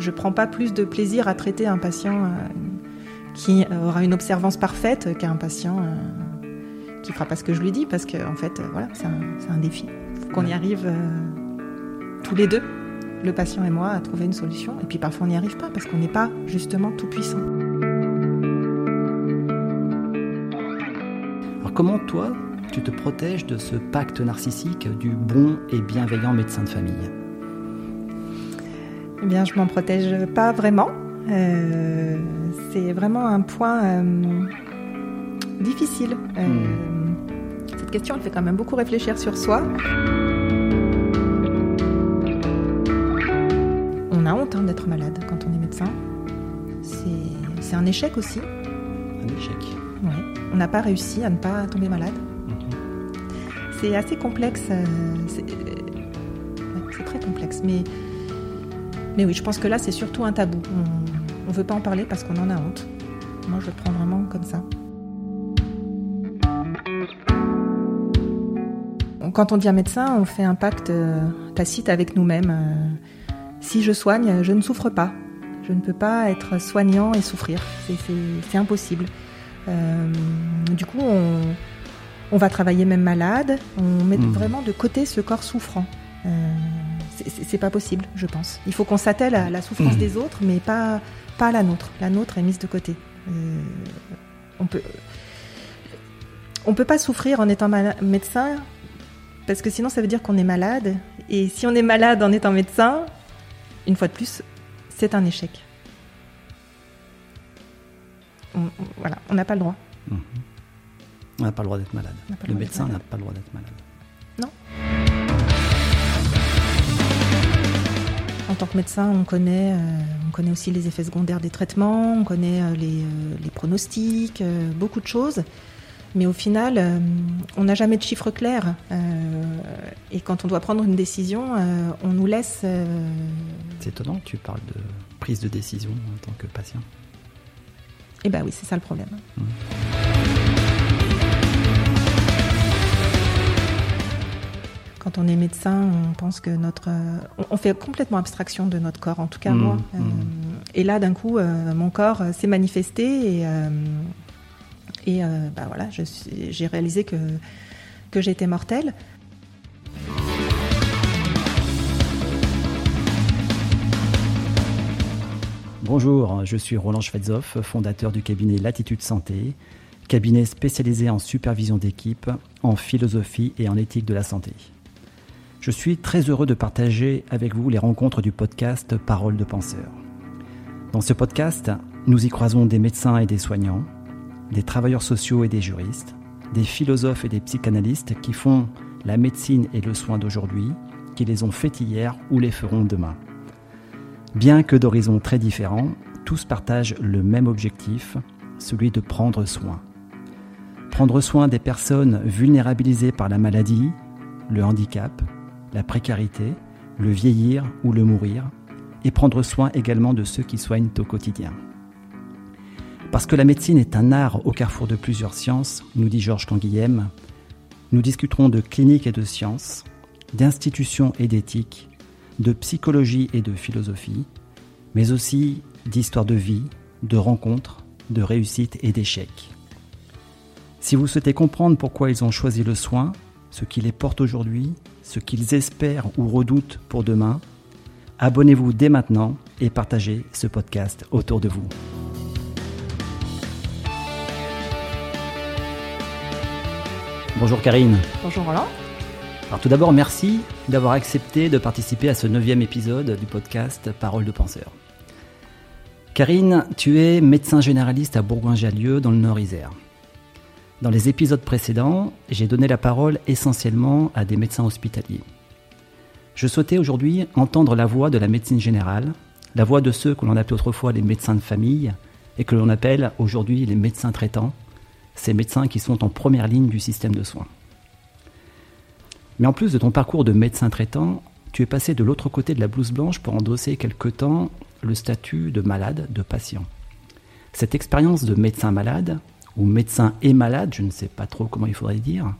je prends pas plus de plaisir à traiter un patient qui aura une observance parfaite qu'un patient qui fera pas ce que je lui dis parce que en fait, voilà, c'est un, un, défi. Faut qu'on y arrive tous les deux le patient et moi, à trouver une solution. Et puis parfois on n'y arrive pas parce qu'on n'est pas justement tout puissant. Alors comment toi, tu te protèges de ce pacte narcissique du bon et bienveillant médecin de famille? Eh bien, je m'en protège pas vraiment. Euh, c'est vraiment un point euh, difficile. Euh, hmm. Cette question, elle fait quand même beaucoup réfléchir sur soi. a honte hein, d'être malade quand on est médecin. C'est un échec aussi. Un échec Oui. On n'a pas réussi à ne pas tomber malade. C'est assez complexe. C'est très complexe. Mais, mais oui, je pense que là, c'est surtout un tabou. On ne veut pas en parler parce qu'on en a honte. Moi, je le prends vraiment comme ça. Quand on devient médecin, on fait un pacte euh, tacite avec nous-mêmes. Euh, si je soigne, je ne souffre pas. Je ne peux pas être soignant et souffrir. C'est impossible. Euh, du coup, on, va travailler même malade. On met hmm. vraiment de côté ce corps souffrant. Euh, c'est pas possible, je pense. Il faut qu'on s'attelle à la souffrance hmm. des autres, mais pas, pas à la nôtre. La nôtre est mise de côté. Euh, on peut, on peut pas souffrir en étant médecin, parce que sinon ça veut dire qu'on est malade. Et si on est malade en étant médecin, une fois de plus, c'est un échec. voilà, on n'a pas le droit. Mhm. On n'a pas le droit d'être malade. Le, médecin n'a pas le droit d'être malade. En tant que médecin, on connaît, euh, on connaît aussi les effets secondaires des traitements, on connaît euh, les, euh, les, pronostics, beaucoup de choses. Mais au final, on n'a jamais de chiffre clair. Euh, et quand on doit prendre une décision, on nous laisse. C'est étonnant tu parles de prise de décision en tant que patient. Eh bien oui, c'est ça le problème. Mmh. Quand on est médecin, on pense que notre. On fait complètement abstraction de notre corps, en tout cas mmh, moi. Mmh. Et là, d'un coup, mon corps s'est manifesté et et euh, bah voilà, j'ai réalisé que, que j'étais mortelle. Bonjour, je suis Roland Schweitzoff, fondateur du cabinet Latitude Santé, cabinet spécialisé en supervision d'équipe, en philosophie et en éthique de la santé. Je suis très heureux de partager avec vous les rencontres du podcast Parole de penseurs. Dans ce podcast, nous y croisons des médecins et des soignants, des travailleurs sociaux et des juristes, des philosophes et des psychanalystes qui font la médecine et le soin d'aujourd'hui, qui les ont fait hier ou les feront demain. Bien que d'horizons très différents, tous partagent le même objectif, celui de prendre soin. Prendre soin des personnes vulnérabilisées par la maladie, le handicap, la précarité, le vieillir ou le mourir, et prendre soin également de ceux qui soignent au quotidien. Parce que la médecine est un art au carrefour de plusieurs sciences, nous dit Georges Canguilhem, nous discuterons de clinique et de sciences, d'institutions et d'éthique, de psychologie et de philosophie, mais aussi d'histoire de vie, de rencontres, de réussites et d'échecs. Si vous souhaitez comprendre pourquoi ils ont choisi le soin, ce qui les porte aujourd'hui, ce qu'ils espèrent ou redoutent pour demain, abonnez-vous dès maintenant et partagez ce podcast autour de vous. Bonjour Karine. Bonjour Roland. Alors tout d'abord, merci d'avoir accepté de participer à ce neuvième épisode du podcast Parole de penseur. Karine, tu es médecin généraliste à Bourgoin-Jallieu dans le Nord-Isère. Dans les épisodes précédents, j'ai donné la parole essentiellement à des médecins hospitaliers. Je souhaitais aujourd'hui entendre la voix de la médecine générale, la voix de ceux que l'on appelait autrefois les médecins de famille et que l'on appelle aujourd'hui les médecins traitants, ces médecins qui sont en première ligne du système de soins. Mais en plus de ton parcours de médecin traitant, tu es passé de l'autre côté de la blouse blanche pour endosser quelque temps le statut de malade, de patient. Cette expérience de médecin malade, ou médecin et malade, je ne sais pas trop comment il faudrait dire,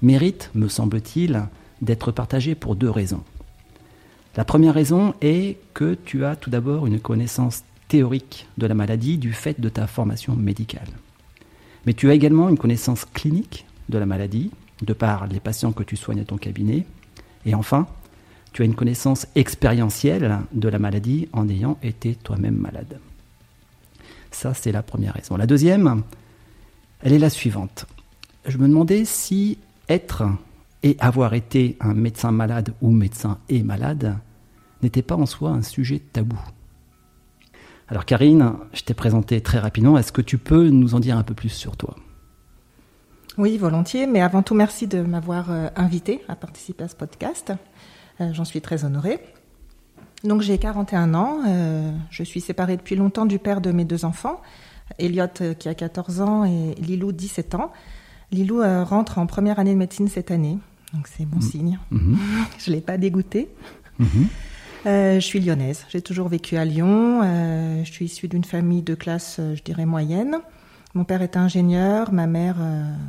mérite, me semble-t-il, d'être partagée pour deux raisons. La première raison est que tu as tout d'abord une connaissance théorique de la maladie du fait de ta formation médicale. Mais tu as également une connaissance clinique de la maladie, de par les patients que tu soignes à ton cabinet. Et enfin, tu as une connaissance expérientielle de la maladie en ayant été toi-même malade. Ça, c'est la première raison. La deuxième, elle est la suivante. Je me demandais si être et avoir été un médecin malade ou médecin et malade n'était pas en soi un sujet tabou. Alors Karine, je t'ai présenté très rapidement, est-ce que tu peux nous en dire un peu plus sur toi? Oui, volontiers, mais avant tout merci de m'avoir euh, invité à participer à ce podcast. Euh, j'en suis très honorée. Donc j'ai 41 ans, euh, je suis séparée depuis longtemps du père de mes deux enfants, Elliot qui a 14 ans et Lilou 17 ans. Lilou rentre en première année de médecine cette année. Donc c'est bon mmh. signe. Mmh. je ne l'ai pas dégoûté. Mmh. Euh, je suis lyonnaise. J'ai toujours vécu à Lyon. Euh, je suis issue d'une famille de classe, euh, je dirais, moyenne. Mon père est ingénieur, ma mère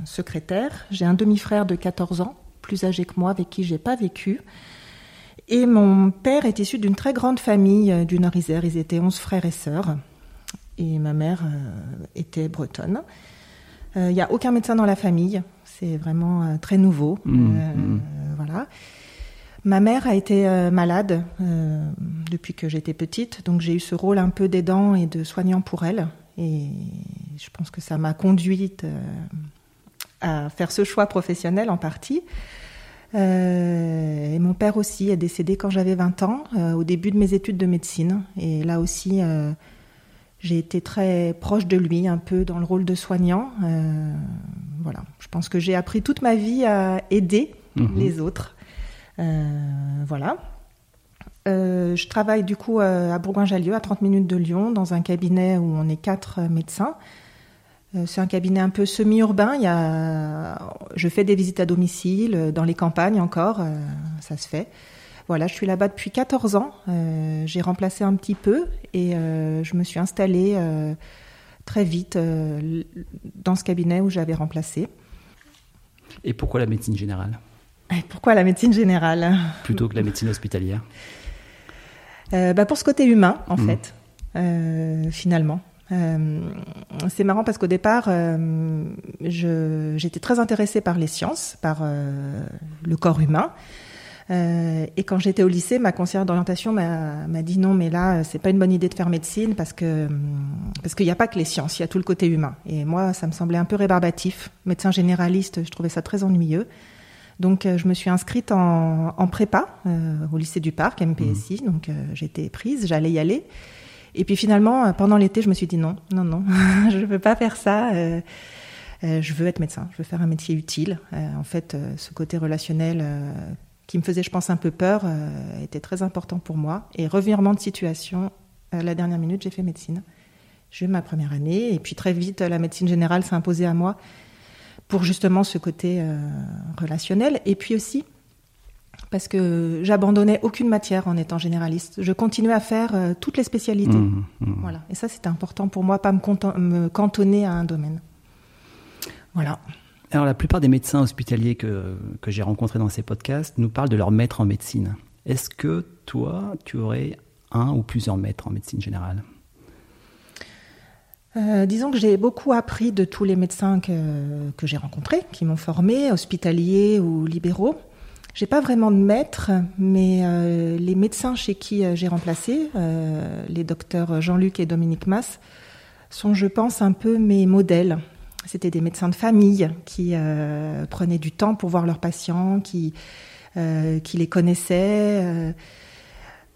secrétaire. J'ai un demi-frère de 14 ans, plus âgé que moi, avec qui j'ai pas vécu. Et mon père est issu d'une très grande famille du Nord-Isère. Ils étaient 11 frères et sœurs. Et ma mère était bretonne. Il n'y a aucun médecin dans la famille. C'est vraiment euh, très nouveau. Mmh, euh, mmh. Voilà. Ma mère a été euh, malade depuis que j'étais petite, donc j'ai eu ce rôle un peu d'aidant et de soignant pour elle. Et je pense que ça m'a conduite à faire ce choix professionnel en partie. et mon père aussi est décédé quand j'avais 20 ans, au début de mes études de médecine. Et là aussi, j'ai été très proche de lui, un peu dans le rôle de soignant. Euh, voilà, je pense que j'ai appris toute ma vie à aider mhm. les autres. Euh, voilà. Euh, je travaille du coup à Bourgoin-Jallieu, à 30 minutes de Lyon, dans un cabinet où on est quatre médecins. C'est un cabinet un peu semi-urbain. Il y a... Je fais des visites à domicile, dans les campagnes encore, ça se fait. Voilà, je suis là-bas depuis 14 ans. Euh, j'ai remplacé un petit peu et euh, je me suis installée euh, très vite dans ce cabinet où j'avais remplacé. Et pourquoi la médecine générale? Pourquoi la médecine générale? Plutôt que la médecine hospitalière bah Pour ce côté humain, en mmh. fait, finalement. c'est marrant parce qu'au départ, j'étais très intéressée par les sciences, par le corps humain. Euh, et quand j'étais au lycée, ma conseillère d'orientation m'a dit non, mais là, c'est pas une bonne idée de faire médecine parce que parce qu'il n'y a pas que les sciences, il y a tout le côté humain. Et moi, ça me semblait un peu rébarbatif. Médecin généraliste, je trouvais ça très ennuyeux. Donc, euh, je me suis inscrite en, en prépa euh, au lycée du Parc, MPSI. Mmh. Donc, j'étais prise, j'allais y aller. Et puis finalement, pendant l'été, je me suis dit non, non, non, je ne veux pas faire ça. je veux être médecin, je veux faire un métier utile. en fait, ce côté relationnel qui me faisait, je pense, un peu peur, euh, était très important pour moi. Et revirement de situation, à la dernière minute, j'ai fait médecine. J'ai eu ma première année, et puis très vite, la médecine générale s'est imposée à moi pour justement ce côté euh, relationnel. Et puis aussi, parce que j'abandonnais aucune matière en étant généraliste. Je continuais à faire euh, toutes les spécialités. Mmh, mmh. Voilà. Et ça, c'était important pour moi, pas me, me cantonner à un domaine. Voilà. Alors, la plupart des médecins hospitaliers que, que j'ai rencontrés dans ces podcasts nous parlent de leur maître en médecine. Est-ce que toi, tu aurais un ou plusieurs maîtres en médecine générale? Euh, disons que j'ai beaucoup appris de tous les médecins que, que j'ai rencontrés, qui m'ont formé, hospitaliers ou libéraux. J'ai pas vraiment de maître, mais euh, les médecins chez qui euh, j'ai remplacé, les docteurs Jean-Luc et Dominique Mass, sont, je pense, un peu mes modèles. C'était des médecins de famille qui euh, prenaient du temps pour voir leurs patients, qui, euh, qui les connaissaient,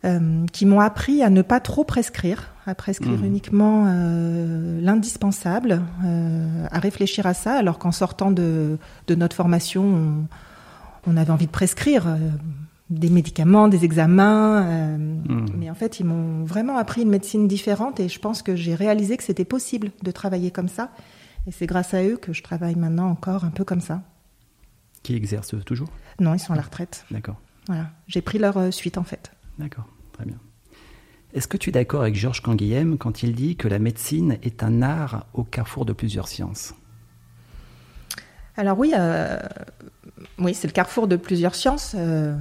euh, qui m'ont appris à ne pas trop prescrire, à prescrire mmh. uniquement l'indispensable, à réfléchir à ça, alors qu'en sortant de, de, notre formation, on, avait envie de prescrire des médicaments, des examens. Mmh. Mais en fait, ils m'ont vraiment appris une médecine différente et je pense que j'ai réalisé que c'était possible de travailler comme ça et c'est grâce à eux que je travaille maintenant encore un peu comme ça. Qui exercent toujours? Non, ils sont à la retraite. D'accord. Voilà. J'ai pris leur euh, suite en fait. D'accord, très bien. Est-ce que tu es d'accord avec Georges Canguilhem quand il dit que la médecine est un art au carrefour de plusieurs sciences? Alors oui, euh, oui, c'est le carrefour de plusieurs sciences. Euh,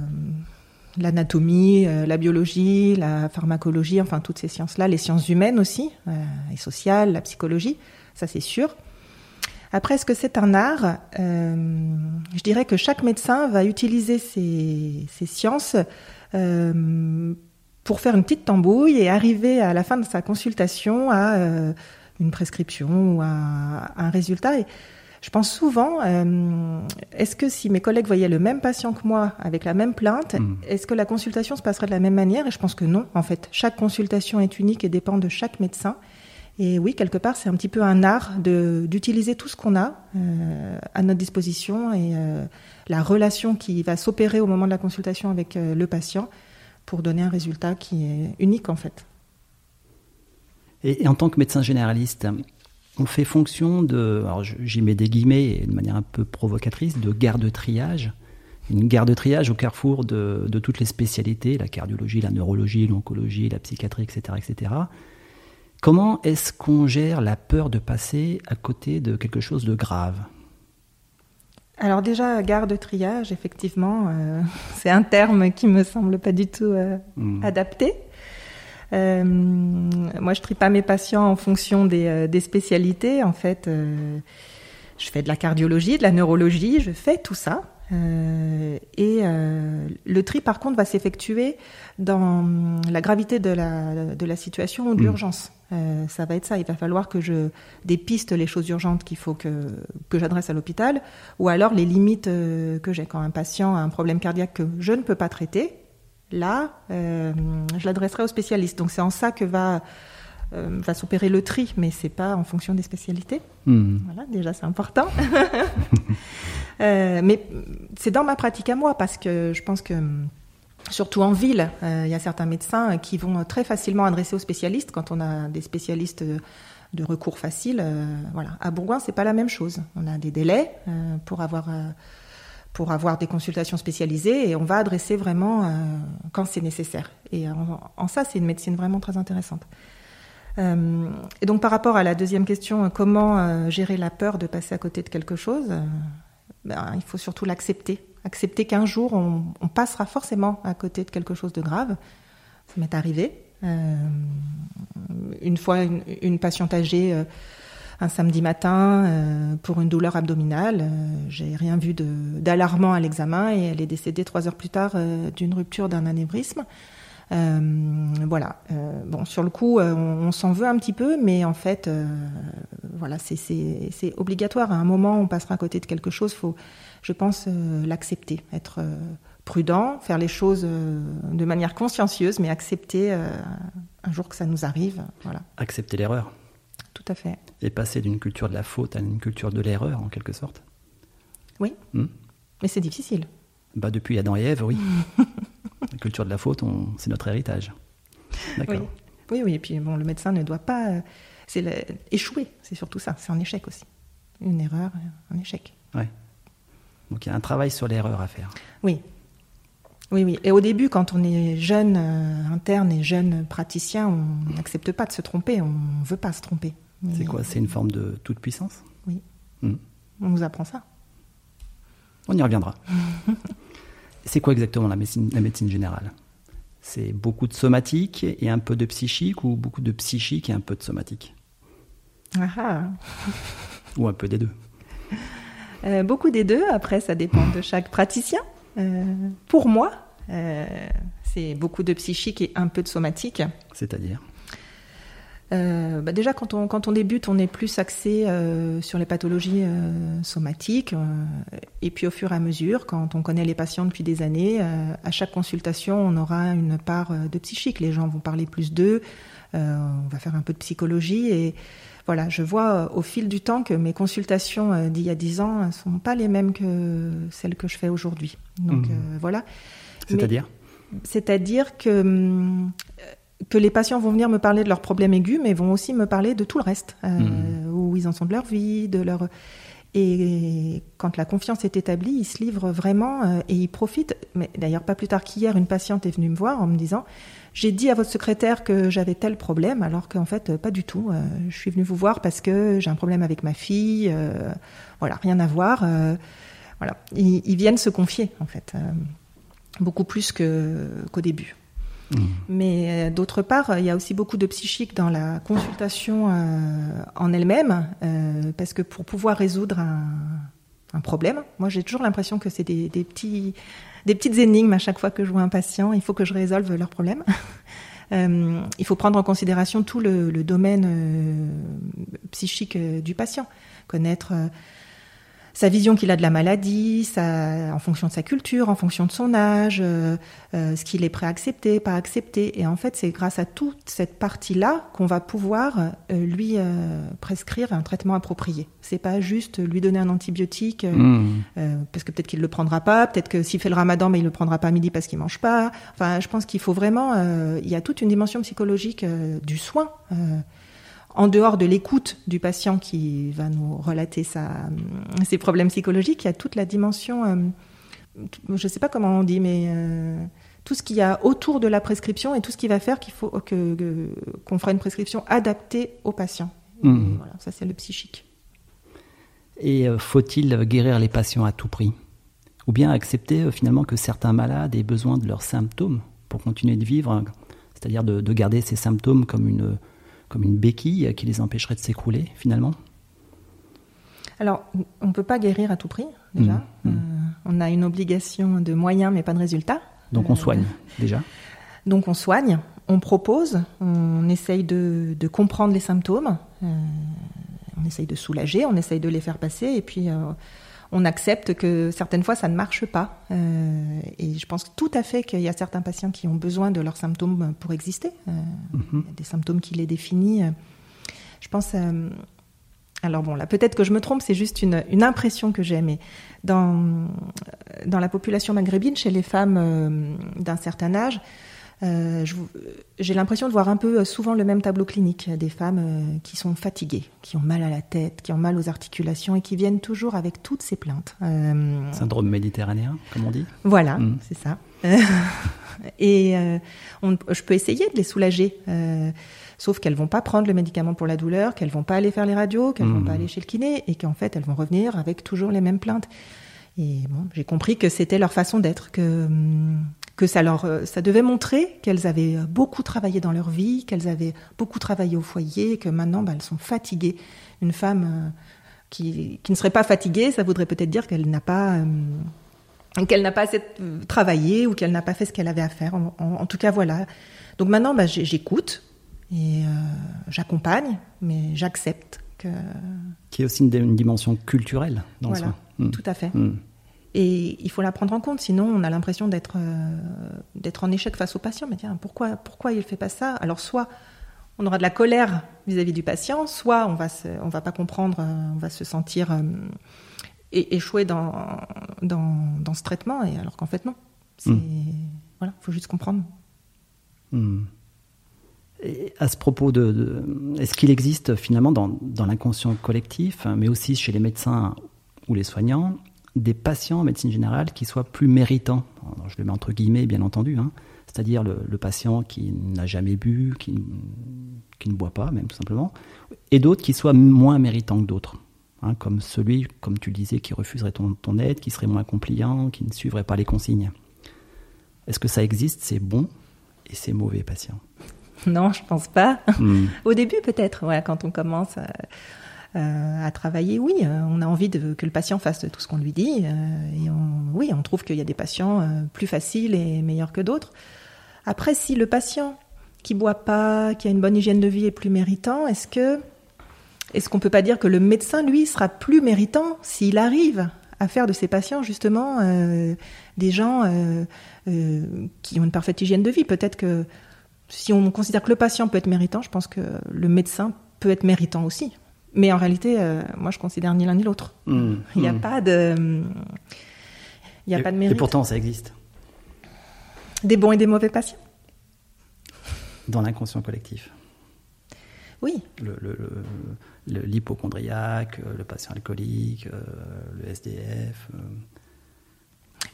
l'anatomie, la biologie, la pharmacologie, enfin toutes ces sciences-là, les sciences humaines aussi, et sociales, la psychologie, ça c'est sûr. Après, est-ce que c'est un art? Je dirais que chaque médecin va utiliser ces sciences pour faire une petite tambouille et arriver à la fin de sa consultation à euh, une prescription ou à, un résultat. Et je pense souvent, euh, est-ce que si mes collègues voyaient le même patient que moi avec la même plainte, hmm. est-ce que la consultation se passerait de la même manière? Et je pense que non, en fait. Chaque consultation est unique et dépend de chaque médecin. Et oui, quelque part, c'est un petit peu un art d'utiliser tout ce qu'on a euh, à notre disposition et la relation qui va s'opérer au moment de la consultation avec le patient pour donner un résultat qui est unique en fait. Et, en tant que médecin généraliste, on fait fonction de, alors j'y mets des guillemets de manière un peu provocatrice, de garde triage. Une garde triage au carrefour de, de, toutes les spécialités, la cardiologie, la neurologie, l'oncologie, la psychiatrie, etc. etc. Comment est-ce qu'on gère la peur de passer à côté de quelque chose de grave? Alors déjà, garde triage, effectivement, euh, c'est un terme qui me semble pas du tout euh, hmm. adapté. Euh, moi, je trie pas mes patients en fonction des, des spécialités. En fait, je fais de la cardiologie, de la neurologie, je fais tout ça. Et le tri, par contre, va s'effectuer dans la gravité de la, de la situation ou de mm. l'urgence. Euh, ça va être ça. Il va falloir que je dépiste les choses urgentes qu'il faut que, que j'adresse à l'hôpital, ou alors les limites que j'ai quand un patient a un problème cardiaque que je ne peux pas traiter. Là, je l'adresserai au spécialiste. Donc c'est en ça que va euh, va s'opérer le tri, mais c'est pas en fonction des spécialités. Hmm. Voilà, déjà c'est important. euh, mais c'est dans ma pratique à moi parce que je pense que surtout en ville, euh, il y a certains médecins qui vont très facilement adresser aux spécialistes quand on a des spécialistes de recours facile. Euh, voilà, à Bourgoin c'est pas la même chose. On a des délais pour avoir pour avoir des consultations spécialisées et on va adresser vraiment quand c'est nécessaire. Et en ça, c'est une médecine vraiment très intéressante. Euh, et donc par rapport à la deuxième question, comment euh, gérer la peur de passer à côté de quelque chose euh, ben, Il faut surtout l'accepter. Accepter qu'un jour, on, passera forcément à côté de quelque chose de grave. Ça m'est arrivé. une fois, une, patiente âgée, un samedi matin, pour une douleur abdominale, j'ai rien vu d'alarmant à l'examen et elle est décédée trois heures plus tard d'une rupture d'un anévrisme. Euh, voilà. Euh, bon, sur le coup, euh, on, s'en veut un petit peu, mais en fait, voilà, c'est obligatoire. À un moment, on passera à côté de quelque chose. Faut, je pense, l'accepter, être prudent, faire les choses de manière consciencieuse, mais accepter un jour que ça nous arrive. Voilà. Accepter l'erreur. Tout à fait. Et passer d'une culture de la faute à une culture de l'erreur, en quelque sorte. Oui. Hmm. Mais c'est difficile. Bah depuis Adam et Ève, oui. La culture de la faute, c'est notre héritage. D'accord. Oui. oui, Et puis bon, le médecin ne doit pas. Euh, échouer, c'est surtout ça. C'est un échec aussi. Une erreur, un échec. Oui. Donc il y a un travail sur l'erreur à faire. Oui. Oui, oui. Et au début, quand on est jeune euh, interne et jeune praticien, on n'accepte pas de se tromper. On ne veut pas se tromper. C'est quoi C'est une forme de toute puissance Oui. Hmm. On nous apprend ça. On y reviendra. C'est quoi exactement la médecine, la médecine générale? C'est beaucoup de somatique et un peu de psychique ou beaucoup de psychique et un peu de somatique ah ah. Ou un peu des deux euh, Beaucoup des deux, après ça dépend de chaque praticien. Euh, pour moi, euh, c'est beaucoup de psychique et un peu de somatique. C'est-à-dire? Euh, bah déjà, quand on, quand on débute, on est plus axé euh, sur les pathologies euh, somatiques. Et puis, au fur et à mesure, quand on connaît les patients depuis des années, à chaque consultation, on aura une part de psychique. Les gens vont parler plus d'eux. on va faire un peu de psychologie. Et voilà, je vois au fil du temps que mes consultations d'il y a dix ans ne sont pas les mêmes que celles que je fais aujourd'hui. Donc, mmh. voilà. C'est-à-dire? C'est-à-dire que hum, que les patients vont venir me parler de leurs problèmes aigus, mais vont aussi me parler de tout le reste, euh, mmh. où ils en sont de leur vie, de leur et quand la confiance est établie, ils se livrent vraiment euh, et ils profitent. Mais d'ailleurs, pas plus tard qu'hier, une patiente est venue me voir en me disant J'ai dit à votre secrétaire que j'avais tel problème, alors qu'en fait, pas du tout. Euh, je suis venue vous voir parce que j'ai un problème avec ma fille. voilà, rien à voir. voilà, ils, ils, viennent se confier, en fait. beaucoup plus qu'au début. Mmh. Mais d'autre part, il y a aussi beaucoup de psychique dans la consultation en elle-même, parce que pour pouvoir résoudre un, problème, moi j'ai toujours l'impression que c'est des, des petites énigmes à chaque fois que je vois un patient, il faut que je résolve leur problème. Euh, il faut prendre en considération tout le, domaine euh, psychique euh, du patient, connaître sa vision qu'il a de la maladie, sa, en fonction de sa culture, en fonction de son âge, euh, euh, ce qu'il est prêt à accepter, pas accepter. Et en fait, c'est grâce à toute cette partie-là qu'on va pouvoir euh, lui prescrire un traitement approprié. C'est pas juste lui donner un antibiotique mmh. parce que peut-être qu'il le prendra pas, peut-être que s'il fait le ramadan, mais il le prendra pas à midi parce qu'il mange pas. Enfin, je pense qu'il faut vraiment. il y a toute une dimension psychologique du soin en dehors de l'écoute du patient qui va nous relater ses problèmes psychologiques, il y a toute la dimension, euh, je ne sais pas comment on dit, mais euh, tout ce qu'il y a autour de la prescription et tout ce qui va faire qu'il faut que, qu'on fera une prescription adaptée au patient. Mmh. Voilà, ça c'est le psychique. Et euh, faut-il guérir les patients à tout prix? Ou bien accepter finalement que certains malades aient besoin de leurs symptômes pour continuer de vivre, c'est-à-dire de garder ces symptômes comme une comme une béquille qui les empêcherait de s'écrouler finalement Alors, on ne peut pas guérir à tout prix, déjà. Mmh, mmh. Euh, on a une obligation de moyens, mais pas de résultats. Donc on euh, soigne, déjà Donc on soigne, on propose, on essaye de, comprendre les symptômes, euh, on essaye de soulager, on essaye de les faire passer, et puis on accepte que certaines fois ça ne marche pas. Euh, et je pense tout à fait qu'il y a certains patients qui ont besoin de leurs symptômes pour exister. Euh, mhm. Des symptômes qui les définissent. Je pense. alors bon, là peut-être que je me trompe, c'est juste une, impression que j'ai, mais dans, dans la population maghrébine, chez les femmes euh, d'un certain âge, euh, j'ai l'impression de voir un peu euh, souvent le même tableau clinique des femmes euh, qui sont fatiguées, qui ont mal à la tête, qui ont mal aux articulations et qui viennent toujours avec toutes ces plaintes. Syndrome méditerranéen, comme on dit. Voilà, mm. c'est ça. et je peux essayer de les soulager. Sauf qu'elles vont pas prendre le médicament pour la douleur, qu'elles vont pas aller faire les radios, qu'elles vont pas mm. aller chez le kiné, et qu'en fait elles vont revenir avec toujours les mêmes plaintes. Et bon, j'ai compris que c'était leur façon d'être, que hum, que ça leur, euh, ça devait montrer qu'elles avaient euh, beaucoup travaillé dans leur vie, qu'elles avaient beaucoup travaillé au foyer, que maintenant bah, elles sont fatiguées. Une femme euh, qui, qui, ne serait pas fatiguée, ça voudrait peut-être dire qu'elle n'a pas qu'elle n'a pas assez travaillé ou qu'elle n'a pas fait ce qu'elle avait à faire. En, tout cas, voilà. Donc maintenant, bah, j'écoute et j'accompagne, mais j'accepte que. Qui est aussi une, dimension culturelle dans voilà, hmm. Tout à fait. Hmm. Et il faut la prendre en compte, sinon on a l'impression d'être euh, d'être en échec face au patient. Mais tiens, pourquoi pourquoi il fait pas ça? Alors soit on aura de la colère vis-à-vis du patient, soit on va on va pas comprendre, euh, on va se sentir euh, échoué dans, dans, dans ce traitement, et alors qu'en fait non. C'est hmm. voilà, faut juste comprendre. Hmm. Et à ce propos de, est-ce qu'il existe finalement dans, dans l'inconscient collectif, mais aussi chez les médecins ou les soignants, des patients en médecine générale qui soient plus méritants. je le mets entre guillemets, bien entendu. Hein. C'est-à-dire le, patient qui n'a jamais bu, qui, ne boit pas, même tout simplement. Et d'autres qui soient moins méritants que d'autres. Hein, comme celui, comme tu le disais, qui refuserait ton, ton, aide, qui serait moins compliant, qui ne suivrait pas les consignes. Est-ce que ça existe? C'est bon et c'est mauvais patient Non, je pense pas. Hmm. Au début, peut-être, ouais, quand on commence. À euh, à travailler, oui, euh, on a envie que le patient fasse tout ce qu'on lui dit. Euh, et oui, on trouve qu'il y a des patients plus faciles et meilleurs que d'autres. Après, si le patient qui boit pas, qui a une bonne hygiène de vie est plus méritant, est-ce que est-ce qu'on peut pas dire que le médecin, lui, sera plus méritant s'il arrive à faire de ses patients justement des gens qui ont une parfaite hygiène de vie? Peut-être que si on considère que le patient peut être méritant, je pense que le médecin peut être méritant aussi. Mais en réalité, euh, moi, je considère ni l'un ni l'autre. Mmh. il n'y a mmh. pas de, il y a pas de mérite. Et pourtant, ça existe. Des bons et des mauvais patients. Dans l'inconscient collectif. Oui. L'hypochondriaque, le, le, patient alcoolique, euh, le SDF. Euh.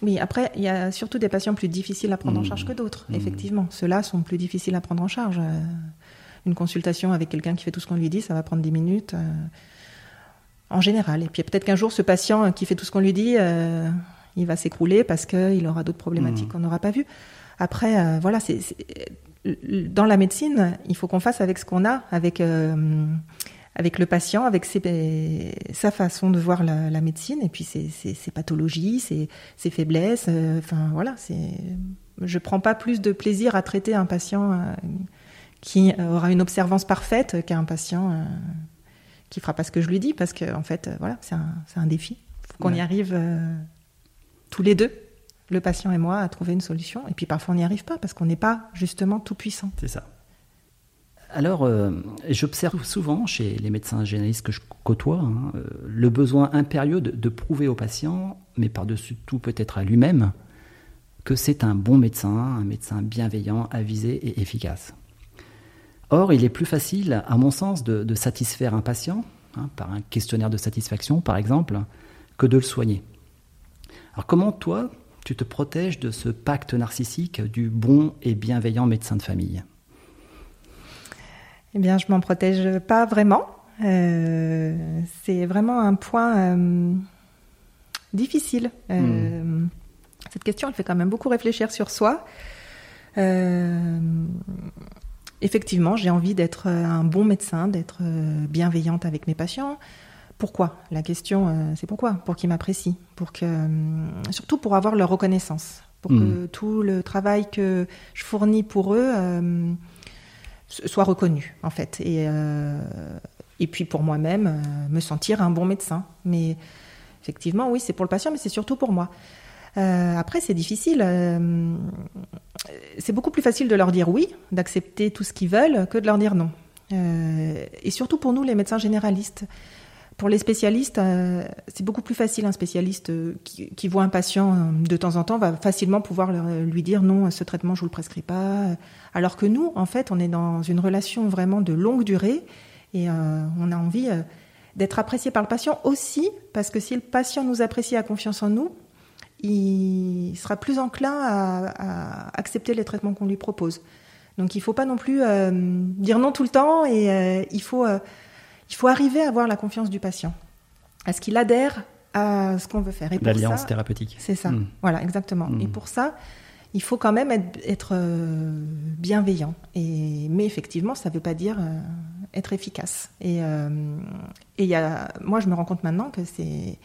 Oui, après, il y a surtout des patients plus difficiles à prendre en mmh. charge que d'autres, effectivement. Ceux-là sont plus difficiles à prendre en charge une consultation avec quelqu'un qui fait tout ce qu'on lui dit, ça va prendre 10 minutes. Euh, en général. Et puis peut-être qu'un jour, ce patient qui fait tout ce qu'on lui dit, euh, Il va s'écrouler parce qu'il aura d'autres problématiques mmh. qu'on n'aura pas vues. Après, euh, voilà, c'est dans la médecine, il faut qu'on fasse avec ce qu'on a, avec euh, avec le patient, avec ses, sa façon de voir la, la médecine, et puis ses, ses, ses pathologies, ses, ses faiblesses. Enfin voilà, c'est. Je prends pas plus de plaisir à traiter un patient qui aura une observance parfaite qu'un patient qui fera pas ce que je lui dis, parce que en fait, voilà, c'est un, un, défi. Faut qu'on y arrive tous les deux le patient et moi, à trouver une solution. Et puis parfois on n'y arrive pas parce qu'on n'est pas justement tout puissant. C'est ça. Alors, euh, j'observe souvent chez les médecins généralistes que je côtoie hein, euh, le besoin impérieux de, prouver au patient, mais par-dessus tout peut-être à lui-même, que c'est un bon médecin, un médecin bienveillant, avisé et efficace. Or, il est plus facile, à mon sens, de, satisfaire un patient, hein, par un questionnaire de satisfaction par exemple, que de le soigner. Alors comment toi, tu te protèges de ce pacte narcissique du bon et bienveillant médecin de famille? Eh bien, je m'en protège pas vraiment. Euh, c'est vraiment un point euh, difficile. Euh, hmm. Cette question, elle fait quand même beaucoup réfléchir sur soi. Effectivement, j'ai envie d'être un bon médecin, d'être bienveillante avec mes patients pourquoi? La question, euh, c'est pourquoi? Pour qu'ils m'apprécient, pour que, euh, surtout pour avoir leur reconnaissance, pour que mm. tout le travail que je fournis pour eux euh, soit reconnu, en fait. Et, et puis pour moi-même, me sentir un bon médecin. Mais effectivement, oui, c'est pour le patient, mais c'est surtout pour moi. après, c'est difficile. C'est beaucoup plus facile de leur dire oui, d'accepter tout ce qu'ils veulent, que de leur dire non. et surtout pour nous, les médecins généralistes. Pour les spécialistes, euh, c'est beaucoup plus facile. Un spécialiste euh, qui, voit un patient euh, de temps en temps va facilement pouvoir lui dire non, ce traitement je vous le prescris pas. Alors que nous, en fait, on est dans une relation vraiment de longue durée et on a envie d'être apprécié par le patient aussi parce que si le patient nous apprécie, a confiance en nous, il sera plus enclin à, accepter les traitements qu'on lui propose. Donc il ne faut pas non plus dire non tout le temps et il faut il faut arriver à avoir la confiance du patient, à ce qu'il adhère à ce qu'on veut faire. L'alliance thérapeutique. C'est ça. Hmm. Voilà, exactement. Et hmm. pour ça, il faut quand même être, euh, bienveillant. Et, mais effectivement, ça ne veut pas dire euh, être efficace. Et, euh, et y a, moi, je me rends compte maintenant que c'est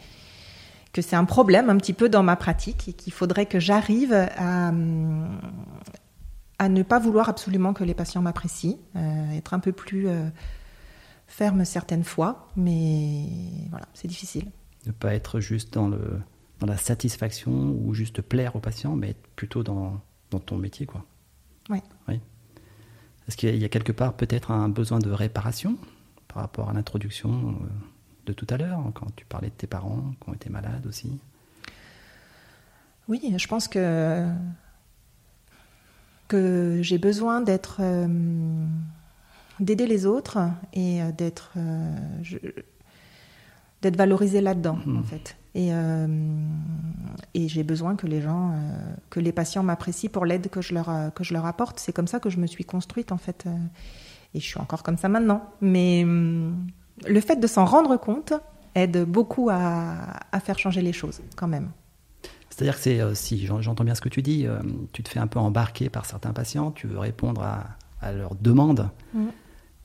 que c'est un problème un petit peu dans ma pratique et qu'il faudrait que j'arrive à, à ne pas vouloir absolument que les patients m'apprécient, être un peu plus ferme certaines fois, mais voilà, c'est difficile. Ne pas être juste dans, le, dans la satisfaction ou juste plaire au patient, mais être plutôt dans, dans ton métier, quoi. Oui. oui. Est-ce qu'il y a quelque part peut-être un besoin de réparation par rapport à l'introduction euh, de tout à l'heure, quand tu parlais de tes parents qui ont été malades aussi Oui, je pense que, que j'ai besoin d'être... Euh, d'aider les autres et euh, d'être euh, d'être valorisé là-dedans en mmh. fait. Et, euh, et j'ai besoin que les gens, que les patients m'apprécient pour l'aide que je leur que je leur apporte. C'est comme ça que je me suis construite en fait. et je suis encore comme ça maintenant. Mais le fait de s'en rendre compte aide beaucoup à, à, faire changer les choses quand même. C'est-à-dire que c'est, si j'entends bien ce que tu dis, tu te fais un peu embarquer par certains patients, tu veux répondre à, à leurs demandes. Mmh.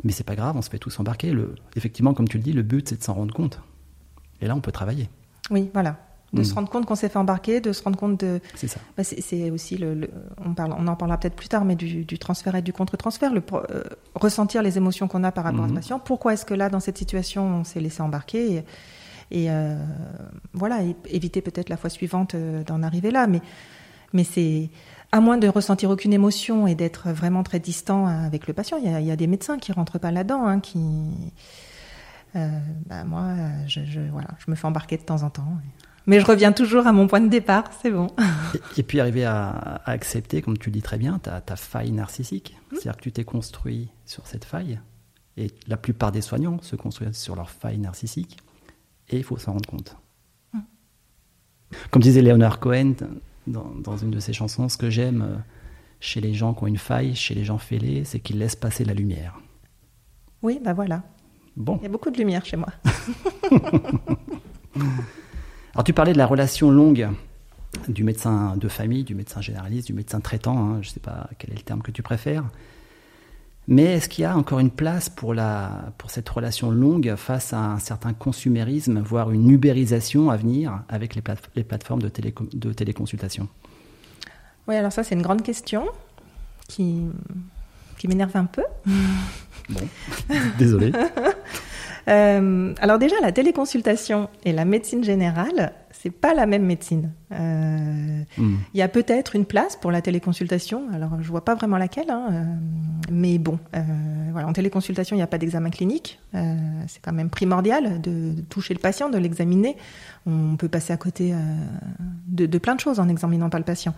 Mais c'est pas grave, on se fait tous embarquer. Le, effectivement, comme tu le dis, le but c'est de s'en rendre compte. Et là, on peut travailler. Oui, voilà. De se hmm. rendre compte qu'on s'est fait embarquer, de se rendre compte de. C'est ça. Bah, c'est aussi le, on, parle, on en parlera peut-être plus tard, mais du, transfert et du contre-transfert, le euh, ressentir les émotions qu'on a par rapport à ce hmm. patient. Pourquoi est-ce que là, dans cette situation, on s'est laissé embarquer et, et euh, voilà, éviter peut-être la fois suivante euh, d'en arriver là. Mais, mais c'est à moins de ressentir aucune émotion et d'être vraiment très distant avec le patient, il y a, des médecins qui rentrent pas là-dedans, hein, qui, euh, bah, moi, je, voilà, je me fais embarquer de temps en temps. Mais je reviens toujours à mon point de départ, c'est bon. Et, puis arriver à, accepter, comme tu le dis très bien, ta, ta faille narcissique. Mmh. C'est-à-dire que tu t'es construit sur cette faille. Et la plupart des soignants se construisent sur leur faille narcissique. Et il faut s'en rendre compte. Mmh. Comme disait Leonard Cohen, dans, une de ses chansons, ce que j'aime euh, chez les gens qui ont une faille, chez les gens fêlés, c'est qu'ils laissent passer la lumière. Oui, ben voilà. Bon. Il y a beaucoup de lumière chez moi. Alors tu parlais de la relation longue du médecin de famille, du médecin généraliste, du médecin traitant, hein, je ne sais pas quel est le terme que tu préfères. Mais est-ce qu'il y a encore une place pour, la, pour cette relation longue face à un certain consumérisme, voire une ubérisation à venir avec les, les plateformes de, télé, de téléconsultation? Oui, alors ça c'est une grande question qui, qui m'énerve un peu. Bon, désolé. euh, alors déjà, la téléconsultation et la médecine générale, c'est pas la même médecine. Euh, hmm. Il y a peut-être une place pour la téléconsultation. Alors, je vois pas vraiment laquelle, hein, euh, mais bon, euh, voilà, en téléconsultation, il n'y a pas d'examen clinique. c'est quand même primordial de, toucher le patient, de l'examiner. On peut passer à côté de, plein de choses en n'examinant pas le patient.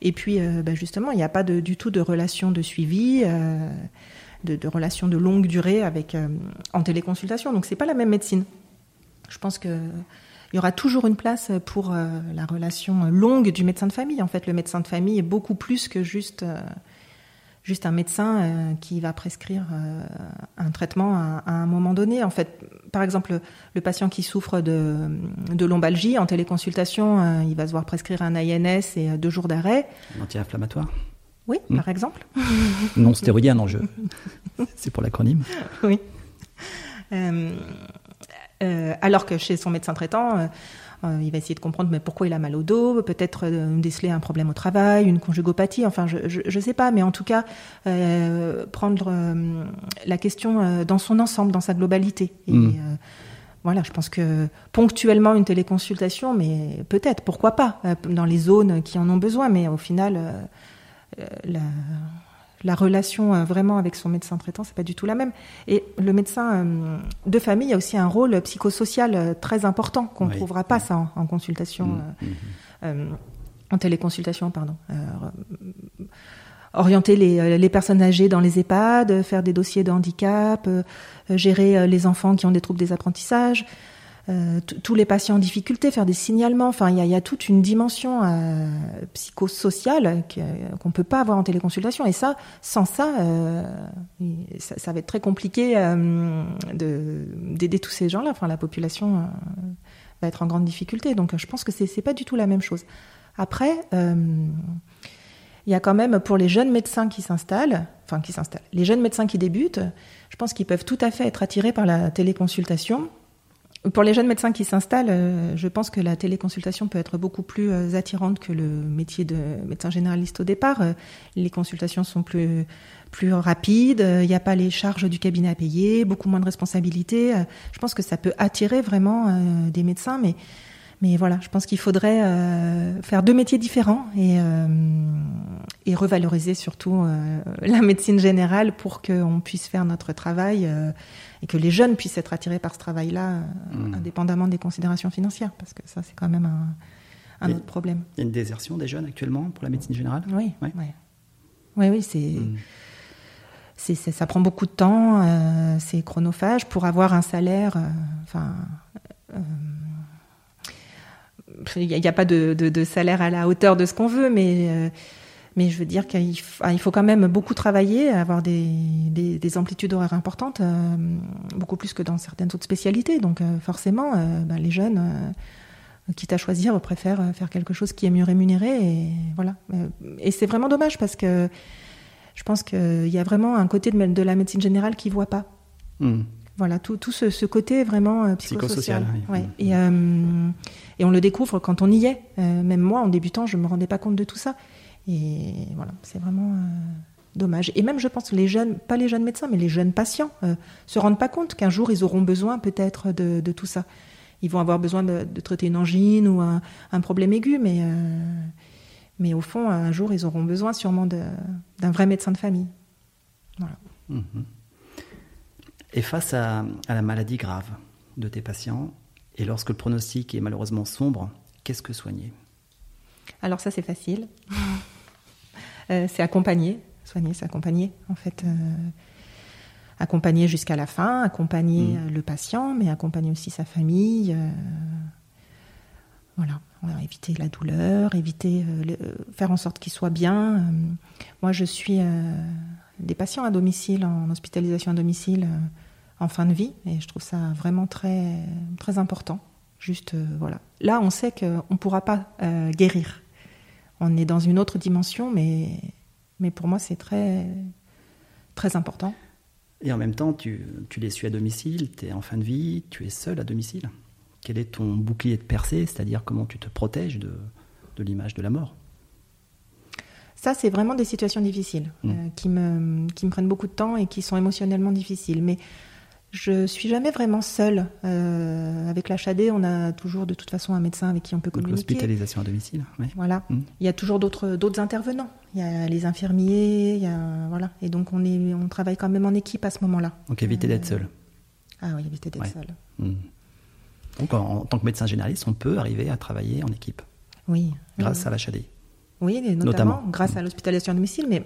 Et puis, bah, justement, il n'y a pas du tout de relation de suivi. De, relations de longue durée avec en téléconsultation. Donc c'est pas la même médecine. Je pense que il y aura toujours une place pour euh, la relation longue du médecin de famille. En fait, le médecin de famille est beaucoup plus que juste, euh, juste un médecin euh, qui va prescrire un traitement à, un moment donné. En fait, par exemple, le patient qui souffre de, de lombalgie en téléconsultation, il va se voir prescrire un INS et deux jours d'arrêt. Anti-inflammatoire Oui, hmm. par exemple. non stéroïdien en jeu. C'est pour l'acronyme. Oui. Euh, alors que chez son médecin traitant, euh, euh, il va essayer de comprendre mais pourquoi il a mal au dos, peut-être déceler un problème au travail, une conjugopathie, enfin je ne sais pas, mais en tout cas prendre la question dans son ensemble, dans sa globalité. Et, mm. voilà, je pense que ponctuellement une téléconsultation, mais peut-être, pourquoi pas, dans les zones qui en ont besoin, mais au final, la, la relation euh, vraiment avec son médecin traitant, c'est pas du tout la même. Et le médecin euh, de famille a aussi un rôle psychosocial euh, très important qu'on ne trouvera pas ça en, consultation, mmh, mmh. en téléconsultation, pardon. orienter les, les, personnes âgées dans les EHPAD, faire des dossiers de handicap, gérer les enfants qui ont des troubles des apprentissages. Euh, tous les patients en difficulté, faire des signalements. Enfin, il y, a, toute une dimension euh, psychosociale qu'on ne peut pas avoir en téléconsultation. Et ça, sans ça, euh, ça, va être très compliqué d'aider tous ces gens-là. Enfin, la population va être en grande difficulté. Donc, je pense que c'est n'est pas du tout la même chose. Après, il y a quand même pour les jeunes médecins qui s'installent, enfin qui s'installent, les jeunes médecins qui débutent, je pense qu'ils peuvent tout à fait être attirés par la téléconsultation pour les jeunes médecins qui s'installent, euh, je pense que la téléconsultation peut être beaucoup plus euh, attirante que le métier de médecin généraliste au départ. Euh, les consultations sont plus plus rapides, il n'y a pas les charges du cabinet à payer, beaucoup moins de responsabilités. Je pense que ça peut attirer vraiment des médecins, mais mais voilà, je pense qu'il faudrait faire deux métiers différents et, et revaloriser surtout la médecine générale pour qu'on puisse faire notre travail et que les jeunes puissent être attirés par ce travail-là, euh, mmh. indépendamment des considérations financières, parce que ça, c'est quand même un, autre problème. Il y a une désertion des jeunes actuellement pour la médecine générale? Oui, oui, oui, oui c'est. Mmh. ça prend beaucoup de temps, euh, c'est chronophage pour avoir un salaire. Euh, enfin, il n'y a, pas de, de, salaire à la hauteur de ce qu'on veut, mais mais je veux dire qu'il faut quand même beaucoup travailler, avoir des, des, amplitudes horaires importantes, euh, beaucoup plus que dans certaines autres spécialités. Donc euh, forcément, euh, ben, les jeunes, quitte à choisir, préfèrent faire quelque chose qui est mieux rémunéré. Et voilà. Et c'est vraiment dommage parce que je pense qu'il y a vraiment un côté de, de la médecine générale qui ne voit pas. Hmm. Voilà, tout, tout ce, côté vraiment psychosocial. Ouais. Et, et, on le découvre quand on y est. même moi, en débutant, je ne me rendais pas compte de tout ça. Et voilà, c'est vraiment euh, dommage. Et même, je pense, les jeunes, pas les jeunes médecins, mais les jeunes patients, euh, se rendent pas compte qu'un jour, ils auront besoin peut-être de, tout ça. Ils vont avoir besoin de, traiter une angine ou un, problème aigu, mais, euh, mais au fond, un jour, ils auront besoin sûrement d'un vrai médecin de famille. Voilà. Mhm. Et face à, à la maladie grave de tes patients, et lorsque le pronostic est malheureusement sombre, qu'est-ce que soigner? Alors ça c'est facile. Euh, c'est accompagner, soigner, c'est accompagner en fait. Euh, accompagner jusqu'à la fin, accompagner mm. le patient, mais accompagner aussi sa famille. Euh, voilà, éviter la douleur, éviter, faire en sorte qu'il soit bien. moi, je suis des patients à domicile, en hospitalisation à domicile, en fin de vie, et je trouve ça vraiment très, très important. Juste, euh, voilà. Là, on sait qu'on ne pourra pas euh, guérir. On est dans une autre dimension, mais, mais pour moi, c'est très, très important. Et en même temps, tu, tu les suis à domicile, tu es en fin de vie, tu es seul à domicile. Quel est ton bouclier de percée, c'est-à-dire comment tu te protèges de, de l'image de la mort? Ça, c'est vraiment des situations difficiles Mm. euh, qui, me, qui me prennent beaucoup de temps et qui sont émotionnellement difficiles. Mais je suis jamais vraiment seule. Euh, avec l'HAD, on a toujours de toute façon un médecin avec qui on peut communiquer. l'hospitalisation à domicile, ouais. Voilà. Mm. Il y a toujours d'autres d'autres intervenants. Il y a les infirmiers, il y a voilà. Et donc on est on travaille quand même en équipe à ce moment-là. Donc éviter d'être seul. Ah oui, éviter d'être Ouais. seul. Mm. Donc en, en tant que médecin généraliste, on peut arriver à travailler en équipe Oui. grâce oui. à l'HAD. Oui, Notamment. grâce à l'hospitalisation à domicile, mais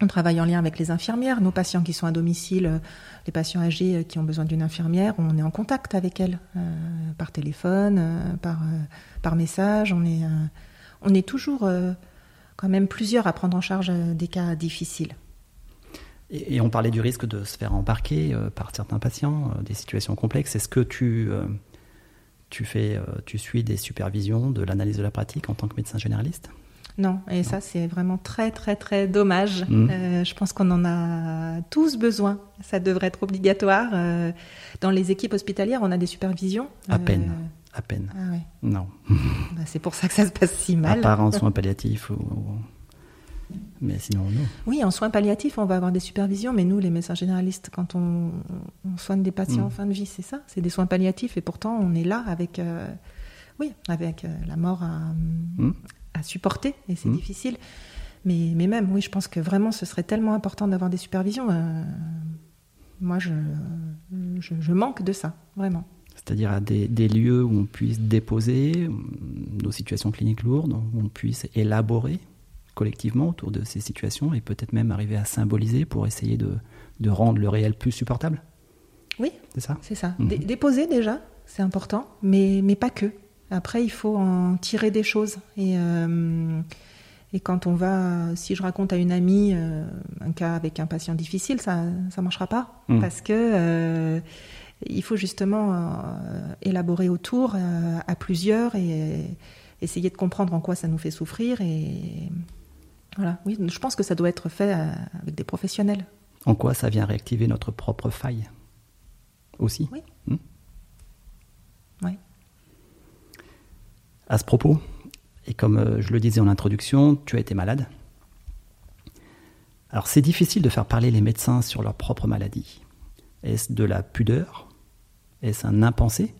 on travaille en lien avec les infirmières. Nos patients qui sont à domicile, euh, les patients âgés euh, qui ont besoin d'une infirmière, on est en contact avec elles euh, par téléphone, par, par message. On est, on est toujours quand même plusieurs à prendre en charge des cas difficiles. Et, on parlait du risque de se faire embarquer par certains patients, des situations complexes. Est-ce que tu, tu, fais, tu suis des supervisions de l'analyse de la pratique en tant que médecin généraliste? Non, et ça c'est vraiment très très très dommage. Mhm. Euh, je pense qu'on en a tous besoin. Ça devrait être obligatoire. Euh, dans les équipes hospitalières, on a des supervisions. À Euh, peine. À peine. Ah ouais. Non. Bah, c'est pour ça que ça se passe si À mal. part en soins palliatifs. Ou, Mais sinon, non. Oui, en soins palliatifs, on va avoir des supervisions, mais nous, les médecins généralistes, quand on, on soigne des patients Mm. en fin de vie, c'est ça, c'est des soins palliatifs, et pourtant on est là avec, euh, oui, avec euh, la mort à, Mm. À supporter, et c'est Mm. difficile. Mais, mais même, oui, je pense que vraiment, ce serait tellement important d'avoir des supervisions. euh, moi, je, je, je manque de ça, vraiment. C'est-à-dire à des, des lieux où on puisse déposer hum, nos situations cliniques lourdes, où on puisse élaborer collectivement autour de ces situations et peut-être même arriver à symboliser pour essayer de, de rendre le réel plus supportable. Oui, C'est ça? C'est ça. Dé- Déposer déjà, c'est important, mais, mais pas que. Après, il faut en tirer des choses. Et, euh, et quand on va, si je raconte à une amie euh, un cas avec un patient difficile, ça ne marchera pas. Mhm. Parce que euh, il faut justement élaborer autour à plusieurs et essayer de comprendre en quoi ça nous fait souffrir. Et voilà, oui, je pense que ça doit être fait avec des professionnels. En quoi ça vient réactiver notre propre faille aussi? Oui. Hmm Oui. À ce propos, et comme euh, je le disais en introduction, tu as été malade. Alors c'est difficile de faire parler les médecins sur leur propre maladie. Est-ce de la pudeur? Est-ce un impensé?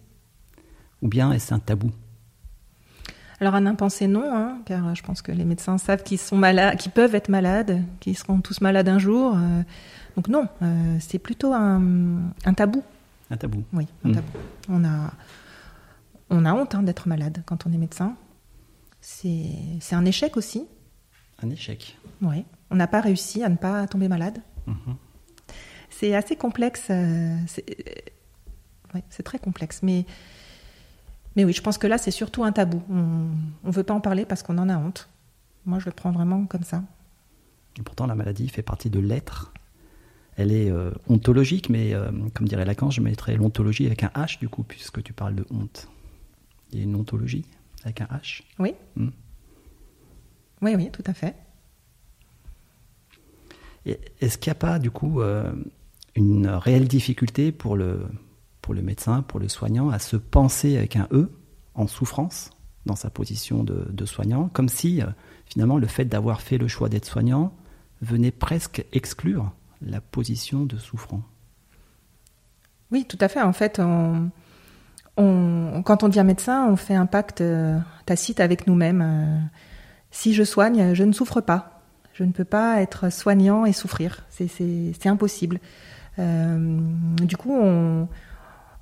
Ou bien est-ce un tabou? Alors un impensé non, hein, car je pense que les médecins savent qu'ils sont malades, qu'ils peuvent être malades, qu'ils seront tous malades un jour. euh, donc non, euh, c'est plutôt un, un tabou. Un tabou. Oui, un Mm. tabou. On a, on a honte hein, d'être malade quand on est médecin. C'est un échec aussi. Un échec. Oui. On n'a pas réussi à ne pas tomber malade. Mhm. C'est assez complexe. euh, c'est ouais, c'est très complexe. Mais, mais oui, je pense que là, c'est surtout un tabou. On ne veut pas en parler parce qu'on en a honte. Moi, je le prends vraiment comme ça. Et pourtant, la maladie fait partie de l'être. Elle est euh, ontologique, mais euh, comme dirait Lacan, je mettrais l'ontologie avec un H du coup, puisque tu parles de honte. Il y a une ontologie avec un H. Oui Mm. Oui, oui, tout à fait. Est-ce qu'il n'y a pas du coup euh, une réelle difficulté pour le, pour le médecin, pour le soignant, à se penser avec un E en souffrance dans sa position de, de soignant, comme si euh, finalement le fait d'avoir fait le choix d'être soignant venait presque exclure la position de souffrant? Oui, tout à fait. En fait, on, on- quand on devient médecin, on fait un pacte euh, tacite avec nous-mêmes. Euh, si je soigne, je ne souffre pas. Je ne peux pas être soignant et souffrir. C'est- impossible. Euh, du coup, on,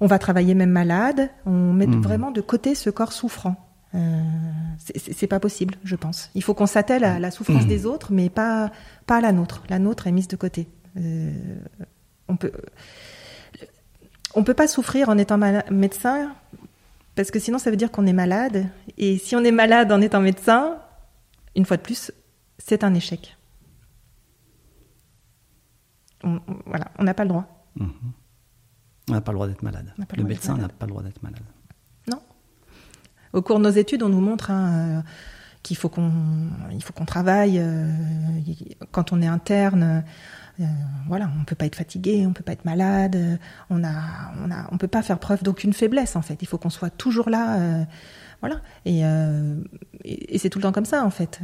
on va travailler même malade. On met Mhm. vraiment de côté ce corps souffrant. Euh, c'est- pas possible, je pense. Il faut qu'on s'attelle à la souffrance Mhm. des autres, mais pas, pas à la nôtre. La nôtre est mise de côté. Euh, on peut, on peut pas souffrir en étant médecin parce que sinon ça veut dire qu'on est malade. Et si on est malade en étant médecin, une fois de plus, c'est un échec. On- on- voilà, on n'a pas le droit. Mhm. On n'a pas le droit d'être malade. Le médecin n'a pas le droit d'être malade. Non. au cours de nos études, on nous montre hein, qu'il faut qu'on, il faut qu'on travaille. quand on est interne, euh, voilà, on peut pas être fatigué, on peut pas être malade, on a, on a, on peut pas faire preuve d'aucune faiblesse en fait. Il faut qu'on soit toujours là, euh, voilà. Euh, et, et, c'est tout le temps comme ça en fait.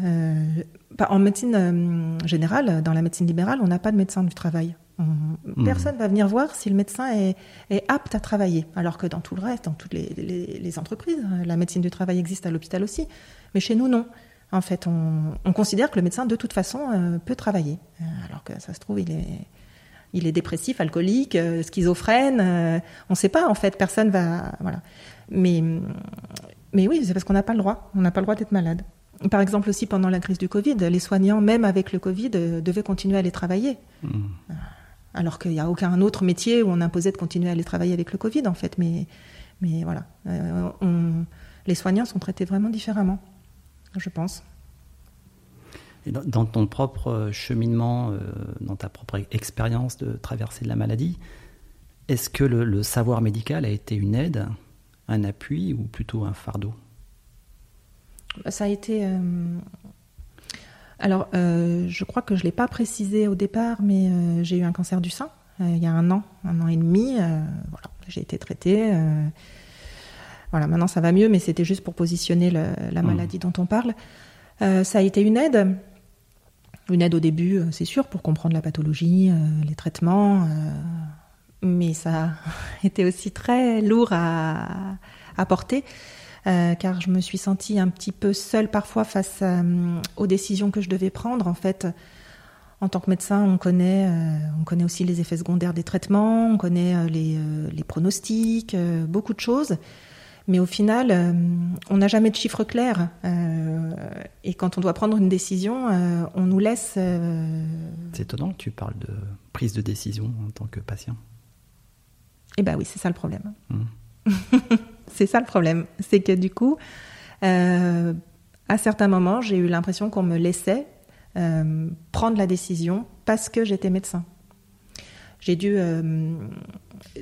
en médecine générale, dans la médecine libérale, on n'a pas de médecin du travail. Mmh. Personne va venir voir si le médecin est, apte à travailler, alors que dans tout le reste, dans toutes les, les entreprises, la médecine du travail existe à l'hôpital aussi, mais chez nous non. En fait, on, considère que le médecin, de toute façon, euh, peut travailler. Euh, alors que ça se trouve, il est, il est dépressif, alcoolique, euh, schizophrène. on ne sait pas, en fait. Personne va. Voilà. Mais, mais oui, c'est parce qu'on n'a pas le droit. On n'a pas le droit d'être malade. Par exemple, aussi pendant la crise du Covid, les soignants, même avec le Covid, devaient continuer à aller travailler. Mmh. Alors qu'il n'y a aucun autre métier où on imposait de continuer à aller travailler avec le Covid, en fait. Mais, mais voilà. les soignants sont traités vraiment différemment je pense. dans, ton propre cheminement, euh, dans ta propre expérience de traversée de la maladie, est-ce que le, savoir médical a été une aide, un appui ou plutôt un fardeau? Bah, Ça a été. Euh, alors, euh, je crois que je ne l'ai pas précisé au départ, mais j'ai eu un cancer du sein il y a un an, un an et demi. voilà, j'ai été traitée. Voilà, maintenant ça va mieux, mais c'était juste pour positionner la mmh. maladie dont on parle. Euh, ça a été une aide. Une aide au début, euh, c'est sûr, pour comprendre la pathologie, euh, les traitements. mais ça a été aussi très lourd à, à porter. car je me suis sentie un petit peu seule parfois face aux décisions que je devais prendre. En fait, en tant que médecin, on connaît, on connaît aussi les effets secondaires des traitements, on connaît les, les pronostics, beaucoup de choses. Mais au final, euh, on n'a jamais de chiffre clair. Euh, et quand on doit prendre une décision, euh, on nous laisse. C'est étonnant que tu parles de prise de décision en tant que patient. Eh bien oui, c'est ça le problème. Hmm. c'est ça le problème. C'est que du coup, à certains moments, j'ai eu l'impression qu'on me laissait prendre la décision parce que j'étais médecin. J'ai dû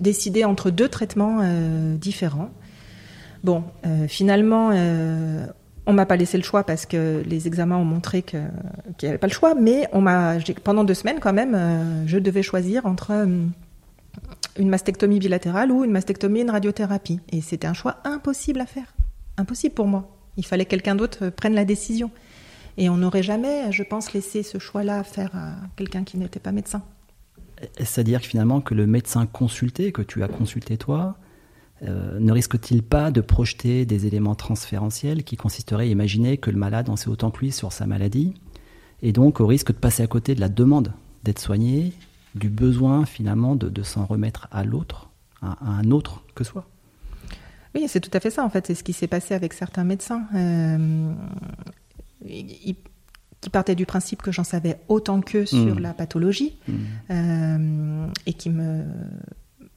décider entre deux traitements différents. Bon, euh, finalement, euh, on m'a pas laissé le choix parce que les examens ont montré qu'il n'y avait pas le choix, mais on m'a, pendant deux semaines quand même, euh, je devais choisir entre une mastectomie bilatérale ou une mastectomie et une radiothérapie. Et c'était un choix impossible à faire. Impossible pour moi. Il fallait que quelqu'un d'autre prenne la décision. Et on n'aurait jamais, je pense, laissé ce choix-là faire à quelqu'un qui n'était pas médecin. C'est-à-dire finalement que le médecin consulté, que tu as consulté toi, euh, ne risque-t-il pas de projeter des éléments transférentiels qui consisteraient à imaginer que le malade en sait autant que lui sur sa maladie, et donc au risque de passer à côté de la demande d'être soigné, du besoin finalement de, s'en remettre à l'autre, à, un autre que soi? Oui, c'est tout à fait ça en fait, c'est ce qui s'est passé avec certains médecins. Euh, qui partaient du principe que j'en savais autant qu'eux sur mmh. la pathologie mmh. euh, et qui me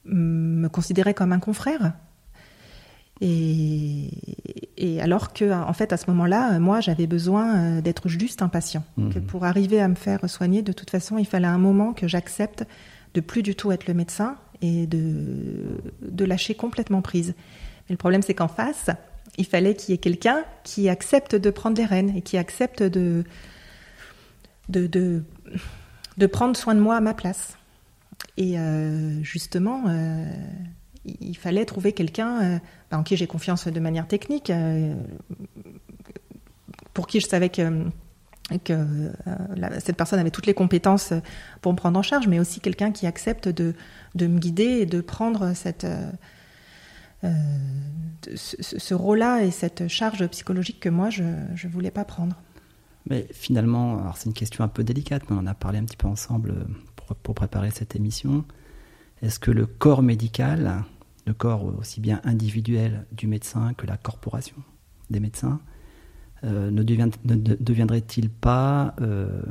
me considérait comme un confrère. Et, alors que, en fait, à ce moment-là, moi, j'avais besoin euh, d'être juste un patient. Que mhm. pour arriver à me faire soigner, de toute façon, il fallait un moment que j'accepte de plus du tout être le médecin et de, de lâcher complètement prise. Mais le problème, c'est qu'en face, il fallait qu'il y ait quelqu'un qui accepte de prendre les rênes et qui accepte de, de, de, de prendre soin de moi à ma place. Et euh, justement, euh, il fallait trouver quelqu'un euh, bah, en qui j'ai confiance de manière technique, pour qui je savais que, cette personne avait toutes les compétences pour me prendre en charge, mais aussi quelqu'un qui accepte de, de, me guider et de prendre cette, ce, rôle-là et cette charge psychologique que moi, je ne voulais pas prendre. Mais finalement, c'est une question un peu délicate, mais on a parlé un petit peu ensemble pour préparer cette émission. Est-ce que le corps médical, le corps aussi bien individuel du médecin que la corporation des médecins, euh, ne, deviendrait-il pas, euh,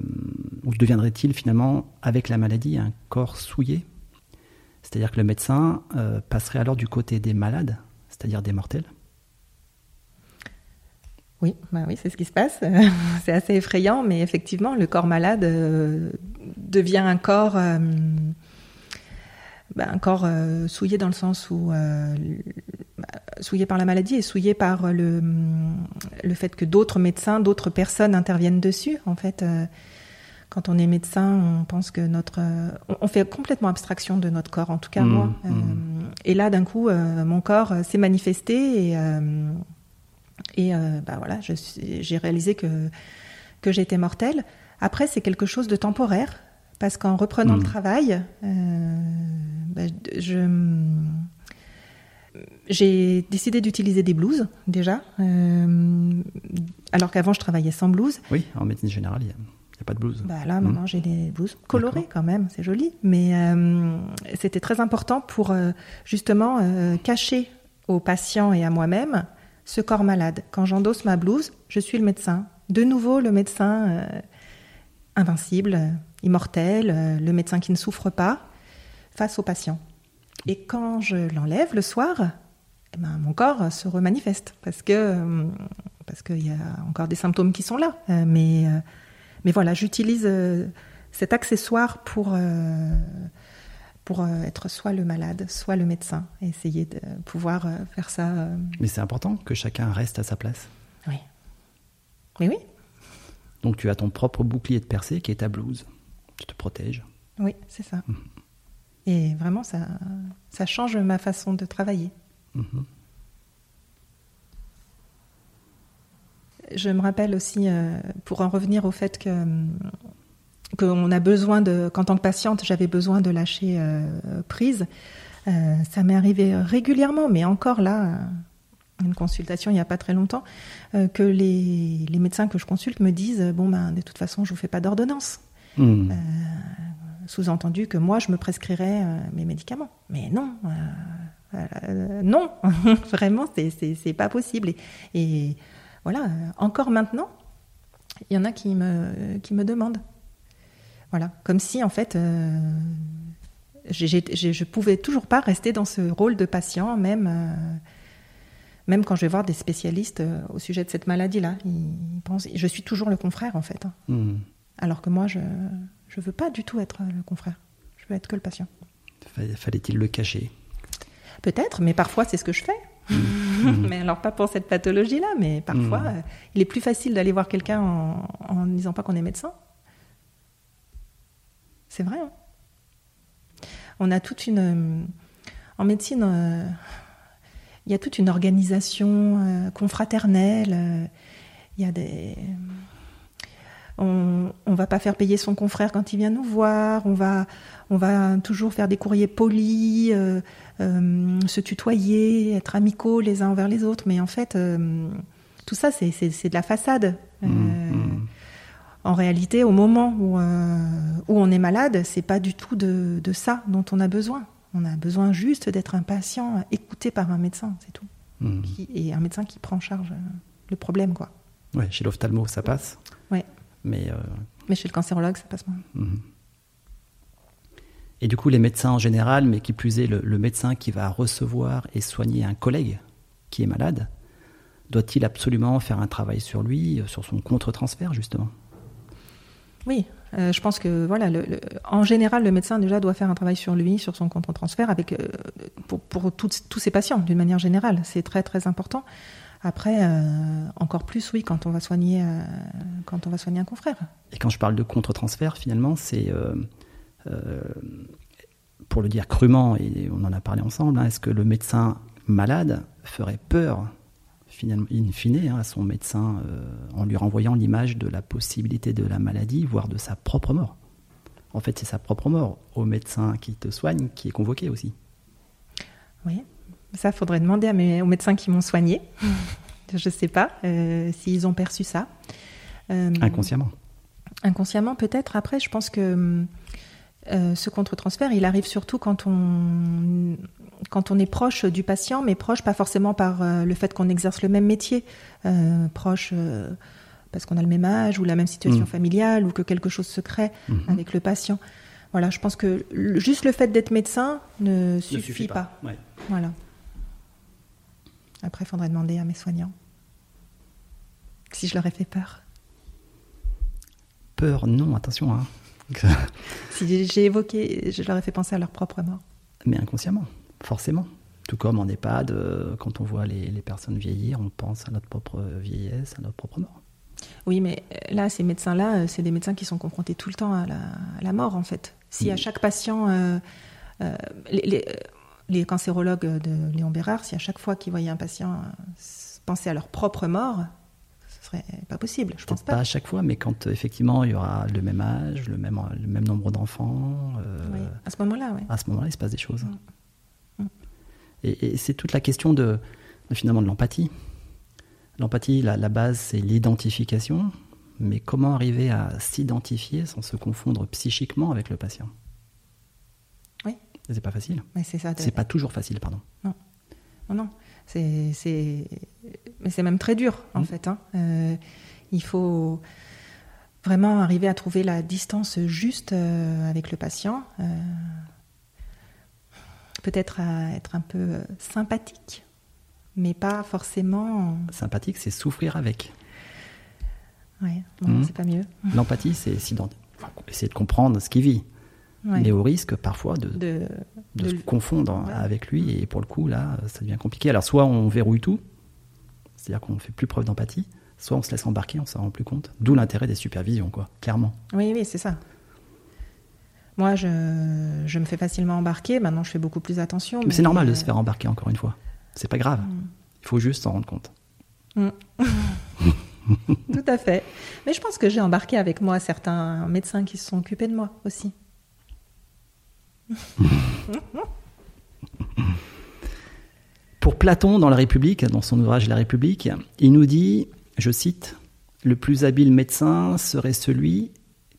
ou deviendrait-il finalement, avec la maladie, un corps souillé? C'est-à-dire que le médecin euh, passerait alors du côté des malades, c'est-à-dire des mortels? Oui, bah oui, c'est ce qui se passe. c'est assez effrayant, mais effectivement, le corps malade devient un corps, euh, bah, un corps euh, souillé dans le sens où bah, souillé par la maladie et souillé par le, le fait que d'autres médecins, d'autres personnes interviennent dessus. En fait, euh, quand on est médecin, on pense que notre, euh, on fait complètement abstraction de notre corps, en tout cas Mmh, moi. mmh. Euh, et là, d'un coup, euh, mon corps euh, s'est manifesté et euh, et euh, bah voilà, j'ai réalisé que que j'étais mortelle. Après, c'est quelque chose de temporaire parce qu'en reprenant Mmh. le travail, euh, bah, je j'ai décidé d'utiliser des blouses déjà, euh, alors qu'avant je travaillais sans blouse. Oui, en médecine générale, il n'y a, pas de blouse. Bah là, maintenant, j'ai des blouses colorées quand même, c'est joli. Mais euh, c'était très important pour euh, justement cacher aux patients et à moi-même ce corps malade. Quand j'endosse ma blouse, je suis le médecin. De nouveau, le médecin invincible, immortel, euh, le médecin qui ne souffre pas face aux patients. Et quand je l'enlève le soir, eh ben, mon corps se remanifeste parce que euh, parce qu'il y a encore des symptômes qui sont là. Euh, mais mais voilà, j'utilise cet accessoire pour, pour être soit le malade, soit le médecin, et essayer de pouvoir faire ça. Mais c'est important que chacun reste à sa place. oui. Mais oui, Donc tu as ton propre bouclier de percée qui est ta blouse. Tu te protèges. oui, c'est ça. Et vraiment, ça, ça change ma façon de travailler. Mhm. Je me rappelle aussi, euh, pour en revenir au fait que hum, qu'on a besoin de, qu'en tant que patiente, j'avais besoin de lâcher euh, prise. Euh, ça m'est arrivé régulièrement, mais encore là, une consultation il n'y a pas très longtemps, que les, les médecins que je consulte me disent bon ben de toute façon je vous fais pas d'ordonnance. Mhm. Sous-entendu que moi je me prescrirais euh, mes médicaments. Mais non, euh, euh, non, vraiment c'est pas possible. Et, et voilà, euh, encore maintenant, il y en a qui me qui me demandent. Voilà, comme si en fait euh, j'ai- j'ai- je pouvais toujours pas rester dans ce rôle de patient, même euh, même quand je vais voir des spécialistes euh, au sujet de cette maladie-là, ils pensent, je suis toujours le confrère en fait. hein. Alors que moi, je ne veux pas du tout être le confrère. Je veux être que le patient. Fa- Fallait-il le cacher? Peut-être, mais parfois c'est ce que je fais. mais alors pas pour cette pathologie-là, mais parfois Mhm. euh, il est plus facile d'aller voir quelqu'un en, en ne disant pas qu'on est médecin. C'est vrai. hein. On a toute une... euh, En médecine, euh, il y a toute une organisation confraternelle. Il y a des... On ne va pas faire payer son confrère quand il vient nous voir. On va, on va toujours faire des courriers polis, euh, euh, se tutoyer, être amicaux les uns envers les autres. Mais en fait, euh, tout ça, c'est- de la façade. Euh, Mhm. en réalité, au moment où, où on est malade, c'est pas du tout de, de ça dont on a besoin. On a besoin juste d'être un patient écouté par un médecin, c'est tout. Qui- et un médecin qui prend en charge le problème, quoi. Ouais, chez l'ophtalmo, ça passe. Mais euh, Mais chez le cancérologue, ça passe moins. Mhm. Et du coup, les médecins en général, mais qui plus est le, le médecin qui va recevoir et soigner un collègue qui est malade, doit-il absolument faire un travail sur lui, euh, sur son contre-transfert justement? Oui, euh, je pense que voilà, le- le- en général, le médecin déjà doit faire un travail sur lui, sur son contre-transfert, avec euh, pour, pour tous ses patients d'une manière générale. C'est très très important. Après, euh, encore plus, oui, quand on va soigner, euh, quand on va soigner un confrère. Et quand je parle de contre-transfert, finalement, c'est, euh, pour le dire crûment, et on en a parlé ensemble, hein, est-ce que le médecin malade ferait peur, finalement, in fine, hein, à son médecin en lui renvoyant l'image de la possibilité de la maladie, voire de sa propre mort? En fait, c'est sa propre mort au médecin qui te soigne qui est convoqué aussi. Oui, ça faudrait demander à mes, aux médecins qui m'ont soigné. Je ne sais pas euh, s'ils ont perçu ça. Euh, Inconsciemment. Inconsciemment, peut-être. Après, je pense que euh, ce contre-transfert, il arrive surtout quand on, quand on est proche du patient, mais proche pas forcément par euh, le fait qu'on exerce le même métier, euh, proche euh, parce qu'on a le même âge ou la même situation Mm. familiale ou que quelque chose se crée Mhm. avec le patient. Voilà, je pense que juste le fait d'être médecin ne suffit, pas. Ouais. Voilà. Après, il faudrait demander à mes soignants si je leur ai fait peur. Peur, non, attention. Hein. Si j'ai évoqué, je leur ai fait penser à leur propre mort. Mais inconsciemment, forcément. Tout comme en EHPAD, quand on voit les, les, personnes vieillir, on pense à notre propre vieillesse, à notre propre mort. Oui, mais là, ces médecins-là, c'est des médecins qui sont confrontés tout le temps à la, à la mort, en fait. Si à chaque patient, les, les, les, cancérologues de Léon Bérard, si à chaque fois qu'ils voyaient un patient penser à leur propre mort, ce serait pas possible. Je pense pas. Pas à chaque fois, mais quand effectivement il y aura le même âge, le même, le même nombre d'enfants. oui, à ce moment-là, oui. À ce moment-là, il se passe des choses. Mm. Mm. Et, c'est toute la question de, finalement de l'empathie. L'empathie, la, la base, c'est l'identification, mais comment arriver à s'identifier sans se confondre psychiquement avec le patient? Oui. C'est pas facile. Mais c'est ça. C'est pas toujours facile, pardon. Non, non, non. C'est, mais c'est même très dur en mmh. fait. Hein. Euh, il faut vraiment arriver à trouver la distance juste euh, avec le patient. Euh, peut-être à être un peu sympathique, mais pas forcément. Sympathique, c'est souffrir avec. Ouais, mmh. c'est pas mieux. L'empathie, c'est essayer de comprendre ce qu'il vit mais au risque parfois de, de, se confondre avec lui. Et pour le coup, là, ça devient compliqué. Alors, soit on verrouille tout, c'est-à-dire qu'on ne fait plus preuve d'empathie, soit on se laisse embarquer, on ne s'en rend plus compte. D'où l'intérêt des supervisions, quoi, clairement. Oui, oui, c'est ça. Moi, je, je, me fais facilement embarquer. Maintenant, je fais beaucoup plus attention. Mais, c'est normal de se faire embarquer, encore une fois. C'est pas grave. Mm. Il faut juste s'en rendre compte. Mm. Tout à fait. Mais je pense que j'ai embarqué avec moi certains médecins qui se sont occupés de moi aussi. Pour Platon, dans La République, dans son ouvrage La République, il nous dit, je cite, Le plus habile médecin serait celui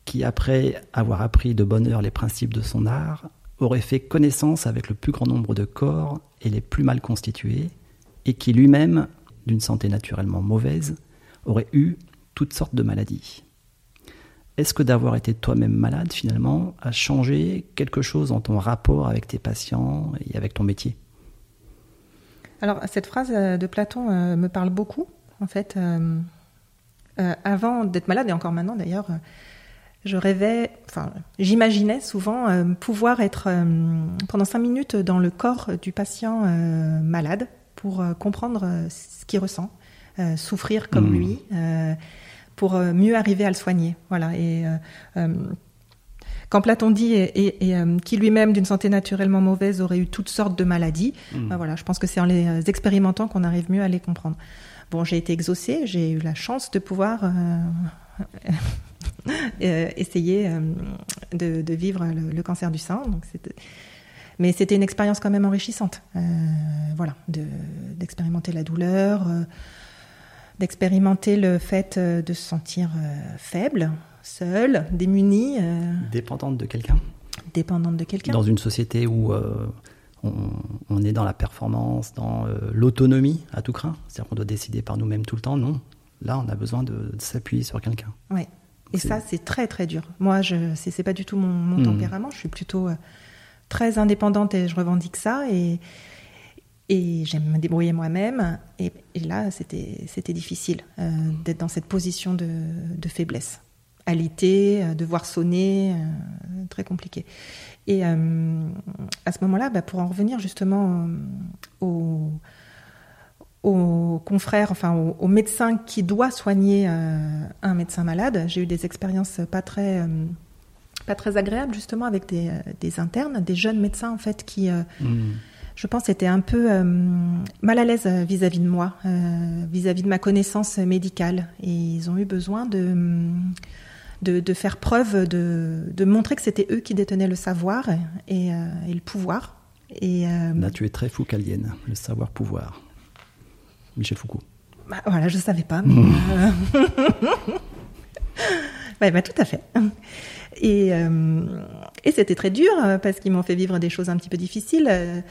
qui, après avoir appris de bonne heure les principes de son art, aurait fait connaissance avec le plus grand nombre de corps et les plus mal constitués, et qui lui-même, d'une santé naturellement mauvaise, aurait eu toutes sortes de maladies. Est-ce que d'avoir été toi-même malade, finalement, a changé quelque chose dans ton rapport avec tes patients et avec ton métier? Alors, cette phrase euh, de Platon euh, me parle beaucoup. En fait, euh, avant d'être malade, et encore maintenant d'ailleurs, je rêvais, enfin, j'imaginais souvent pouvoir être pendant cinq minutes dans le corps du patient malade pour comprendre ce qu'il ressent, souffrir comme mmh. lui pour euh, mieux arriver à le soigner. Voilà. Et euh, euh, quand Platon dit et, et, qui lui-même d'une santé naturellement mauvaise aurait eu toutes sortes de maladies, mmh. ben voilà, je pense que c'est en les expérimentant qu'on arrive mieux à les comprendre. Bon, j'ai été exaucée, j'ai eu la chance de pouvoir essayer de, vivre le, cancer du sein. Donc mais c'était une expérience quand même enrichissante. voilà, d'expérimenter la douleur d'expérimenter le fait euh, de se sentir euh, faible, seul, démuni. Euh, dépendante de quelqu'un. Dépendante de quelqu'un. Dans une société où on, est dans la performance, dans l'autonomie à tout craint, c'est-à-dire qu'on doit décider par nous-mêmes tout le temps. Non, là, on a besoin de, s'appuyer sur quelqu'un. Oui. Et ça, c'est très très dur. Moi, je c'est pas du tout mon, hmm. tempérament. Je suis plutôt très indépendante et je revendique ça. Et, et j'aime me débrouiller moi-même. Et, là, c'était difficile euh, d'être dans cette position de, faiblesse. Alité, euh, devoir sonner, euh, très compliqué. Et à ce moment-là, bah, pour en revenir justement aux, confrères, enfin aux, médecins qui doit soigner un médecin malade, j'ai eu des expériences pas très pas très agréables justement avec des, internes, des jeunes médecins en fait qui mmh je pense, étaient un peu euh, mal à l'aise euh, vis-à-vis de moi, euh, vis-à-vis de ma connaissance médicale. Et ils ont eu besoin de, de, faire preuve, de, de montrer que c'était eux qui détenaient le savoir et, le pouvoir. Et, Là, tu es très foucalienne, le savoir-pouvoir. Michel Foucault. Bah, voilà, je ne savais pas. Mais, bah, tout à fait. Et, et c'était très dur parce qu'ils m'ont fait vivre des choses un petit peu difficiles.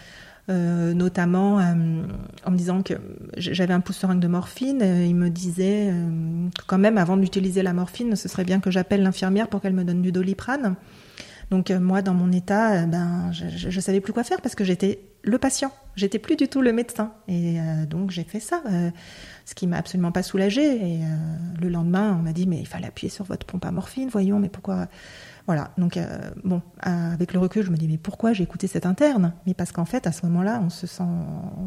Euh, notamment euh, en me disant que j'avais un pouce seringue de morphine. Euh, il me disait que quand même, avant d'utiliser la morphine, ce serait bien que j'appelle l'infirmière pour qu'elle me donne du doliprane. Donc moi, dans mon état, ben, je, ne savais plus quoi faire parce que j'étais le patient. J'étais plus du tout le médecin. Et donc j'ai fait ça, ce qui m'a absolument pas soulagée. Et le lendemain, on m'a dit mais il fallait appuyer sur votre pompe à morphine. Voyons, mais pourquoi Voilà. Donc bon, avec le recul, je me dis mais pourquoi j'ai écouté cet interne? Mais parce qu'en fait, à ce moment-là, on se sent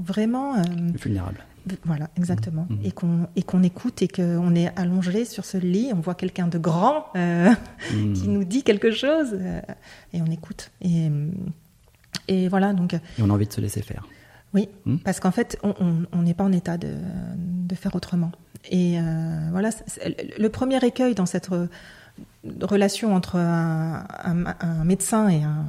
vraiment vulnérable. Voilà, exactement. Mmh, mmh. Et qu'on et qu'on écoute et qu'on est allongé sur ce lit, on voit quelqu'un de grand euh, mmh. qui nous dit quelque chose euh, et on écoute. Et, et voilà donc. Et on a envie de se laisser faire. Oui, parce qu'en fait, on n'est pas en état de, de, faire autrement. Et euh, voilà, le premier écueil dans cette relation entre un, un médecin et un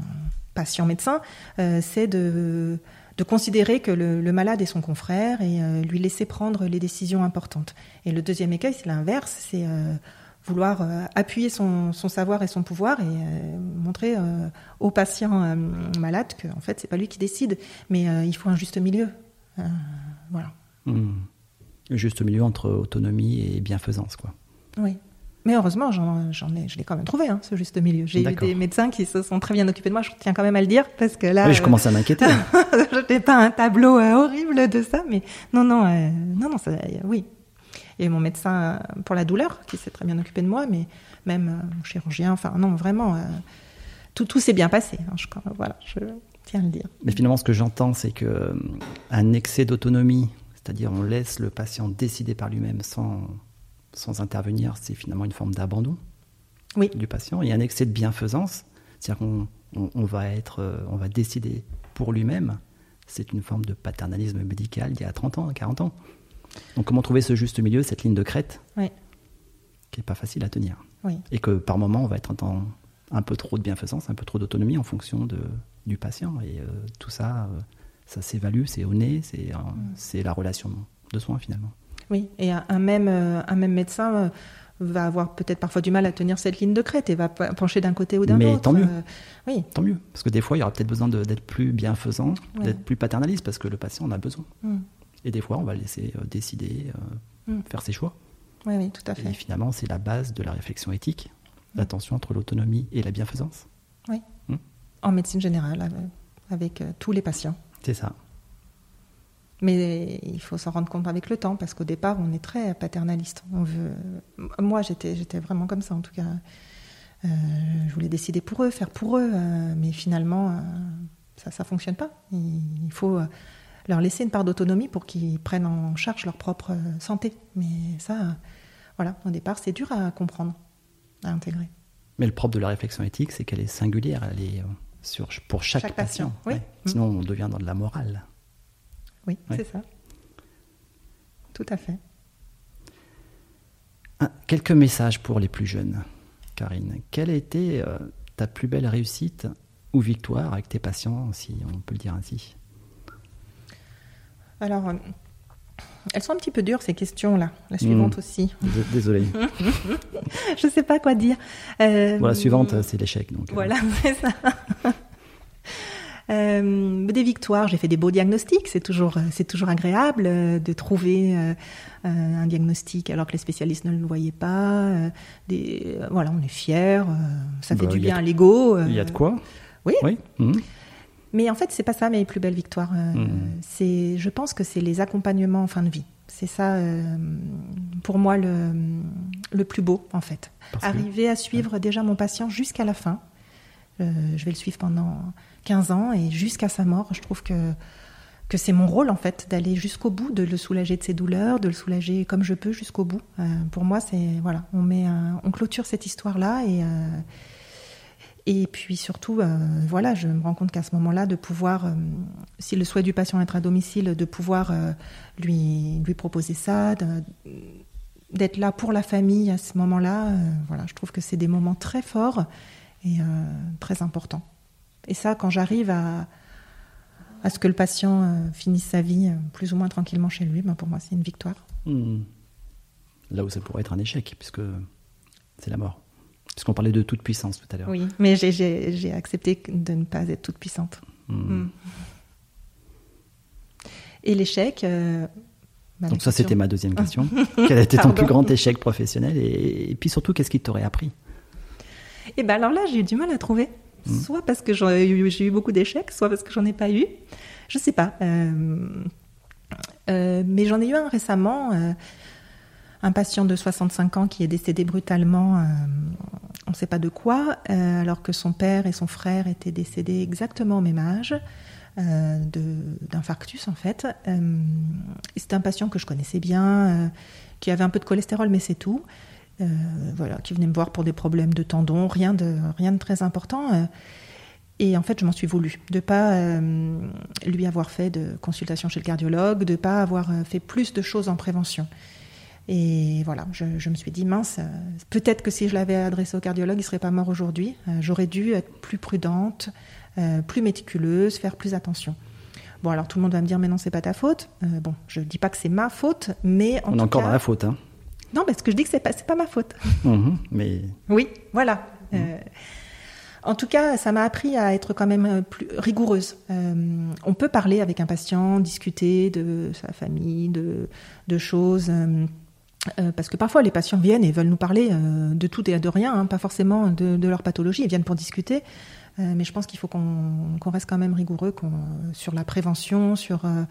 patient médecin, c'est de de considérer que le, malade est son confrère et euh, lui laisser prendre les décisions importantes. Et le deuxième écueil, c'est l'inverse, c'est euh, vouloir euh, appuyer son, savoir et son pouvoir et montrer au patient malade que en fait c'est pas lui qui décide, mais il faut un juste milieu. voilà. Hmm. Un juste milieu entre autonomie et bienfaisance, quoi. Oui. Mais heureusement, j'en, ai, je l'ai quand même trouvé, hein, ce juste milieu. J'ai eu des médecins qui se sont très bien occupés de moi. Je tiens quand même à le dire parce que là, oui, je commence à m'inquiéter. je n'ai pas un tableau euh, horrible de ça, mais non, non, euh, non, non, ça, oui. Et mon médecin pour la douleur qui s'est très bien occupé de moi, mais même euh, mon chirurgien. Enfin, non, vraiment, tout, tout s'est bien passé. Hein, je, voilà, je tiens à le dire. Mais finalement, ce que j'entends, c'est que un excès d'autonomie, c'est-à-dire on laisse le patient décider par lui-même sans sans intervenir, c'est finalement une forme d'abandon oui. du patient. Il y a un excès de bienfaisance, c'est-à-dire qu'on on, va être, euh, on va décider pour lui-même. C'est une forme de paternalisme médical il y a 30 ans, 40 ans. Donc comment trouver ce juste milieu, cette ligne de crête, oui. qui n'est pas facile à tenir. Oui. Et que par moment, on va être dans un peu trop de bienfaisance, un peu trop d'autonomie en fonction de, du patient. Et euh, tout ça, euh, ça s'évalue, c'est au nez, c'est la relation de soins finalement. Oui, et un même, euh, un même médecin euh, va avoir peut-être parfois du mal à tenir cette ligne de crête et va pencher d'un côté ou d'un autre. Mais tant mieux. Euh, oui. Tant mieux. Parce que des fois, il y aura peut-être besoin d'être plus bienfaisant, d'être plus paternaliste, parce que le patient en a besoin. Mm. Et des fois, on va le laisser décider, mm. faire ses choix. Oui, oui, tout à fait. Et finalement, c'est la base de la réflexion éthique, mm. l'attention entre l'autonomie et la bienfaisance. Oui. En médecine générale, avec tous les patients. C'est ça. Mais il faut s'en rendre compte avec le temps, parce qu'au départ, on est très paternaliste. On veut... Moi, j'étais, j'étais vraiment comme ça, en tout cas. Euh, je voulais décider pour eux, faire pour eux, euh, mais finalement, euh, ça ne fonctionne pas. Il, faut leur laisser une part d'autonomie pour qu'ils prennent en charge leur propre santé. Mais ça, voilà, au départ, c'est dur à comprendre, à intégrer. Mais le propre de la réflexion éthique, c'est qu'elle est singulière, elle est sur, pour chaque, patient. Oui. Sinon, on devient dans de la morale. Oui, c'est ça. Tout à fait. quelques messages pour les plus jeunes, Karine. Quelle a été euh, ta plus belle réussite ou victoire avec tes patients, si on peut le dire ainsi? Alors, euh, elles sont un petit peu dures ces questions-là. La suivante hmm. aussi. Désolé. Je ne sais pas quoi dire. Euh, la suivante, c'est l'échec. Donc, voilà, c'est ça. Euh, des victoires, j'ai fait des beaux diagnostics, c'est toujours, c'est toujours agréable euh, de trouver euh, un diagnostic alors que les spécialistes ne le voyaient pas. des, voilà, on est fiers, ça fait bah, du bien à l'ego. Il y a de quoi Oui. oui. Mmh. Mais en fait, c'est pas ça mes plus belles victoires. Mmh. C'est, je pense que c'est les accompagnements en fin de vie. C'est ça, pour moi, le, le plus beau, en fait. Arriver à suivre déjà mon patient jusqu'à la fin. Je vais le suivre pendant 15 ans et jusqu'à sa mort. Je trouve que, que c'est mon rôle en fait d'aller jusqu'au bout, de le soulager de ses douleurs, de le soulager comme je peux jusqu'au bout. Euh, pour moi, c'est voilà, on met, on clôture cette histoire là et euh, et puis surtout, euh, voilà, je me rends compte qu'à ce moment-là, de pouvoir, si le souhait du patient est à domicile, de pouvoir lui lui proposer ça. d'être là pour la famille à ce moment-là, voilà, je trouve que c'est des moments très forts et très importants. Et ça, quand j'arrive à, à ce que le patient euh, finisse sa vie euh, plus ou moins tranquillement chez lui, ben pour moi, c'est une victoire. Hmm. Là où ça pourrait être un échec, puisque c'est la mort. Puisqu'on parlait de toute puissance tout à l'heure. Oui, mais j'ai accepté de ne pas être toute puissante. Hmm. Hmm. Et l'échec. Euh, Donc, ça, c'était ma deuxième question. Quel a été ton plus grand échec professionnel et, puis surtout, qu'est-ce qui t'aurait appris? Et eh ben alors là, j'ai eu du mal à trouver. mm. soit parce que j'ai eu, beaucoup d'échecs, soit parce que j'en ai pas eu. Je sais pas. mais j'en ai eu un récemment un patient de 65 ans qui est décédé brutalement, on ne sait pas de quoi, alors que son père et son frère étaient décédés exactement au même âge. Euh, d'infarctus en fait. Euh, c'est un patient que je connaissais bien, euh, qui avait un peu de cholestérol, mais c'est tout. Voilà, qui venait me voir pour des problèmes de tendons, rien de, rien de très important. Et en fait, je m'en suis voulu de pas lui avoir fait de consultation chez le cardiologue, de pas avoir fait plus de choses en prévention. Et voilà, je, je me suis dit mince, peut-être que si je l'avais adressé au cardiologue, il serait pas mort aujourd'hui. J'aurais dû être plus prudente, euh, plus méticuleuse, faire plus attention. Bon, alors tout le monde va me dire, mais non, c'est pas ta faute. Euh, bon, je dis pas que c'est ma faute, mais en On est encore dans la faute, hein. Non, parce que je dis que c'est pas, pas ma faute. Mhm, mais. Oui, voilà. Euh, en tout cas, ça m'a appris à être quand même plus rigoureuse. on peut parler avec un patient, discuter de sa famille, de, de choses. parce que parfois les patients viennent et veulent nous parler de tout et de rien, hein, pas forcément de, de, leur pathologie, ils viennent pour discuter. Euh, mais je pense qu'il faut qu'on reste quand même rigoureux sur la prévention, sur euh, euh,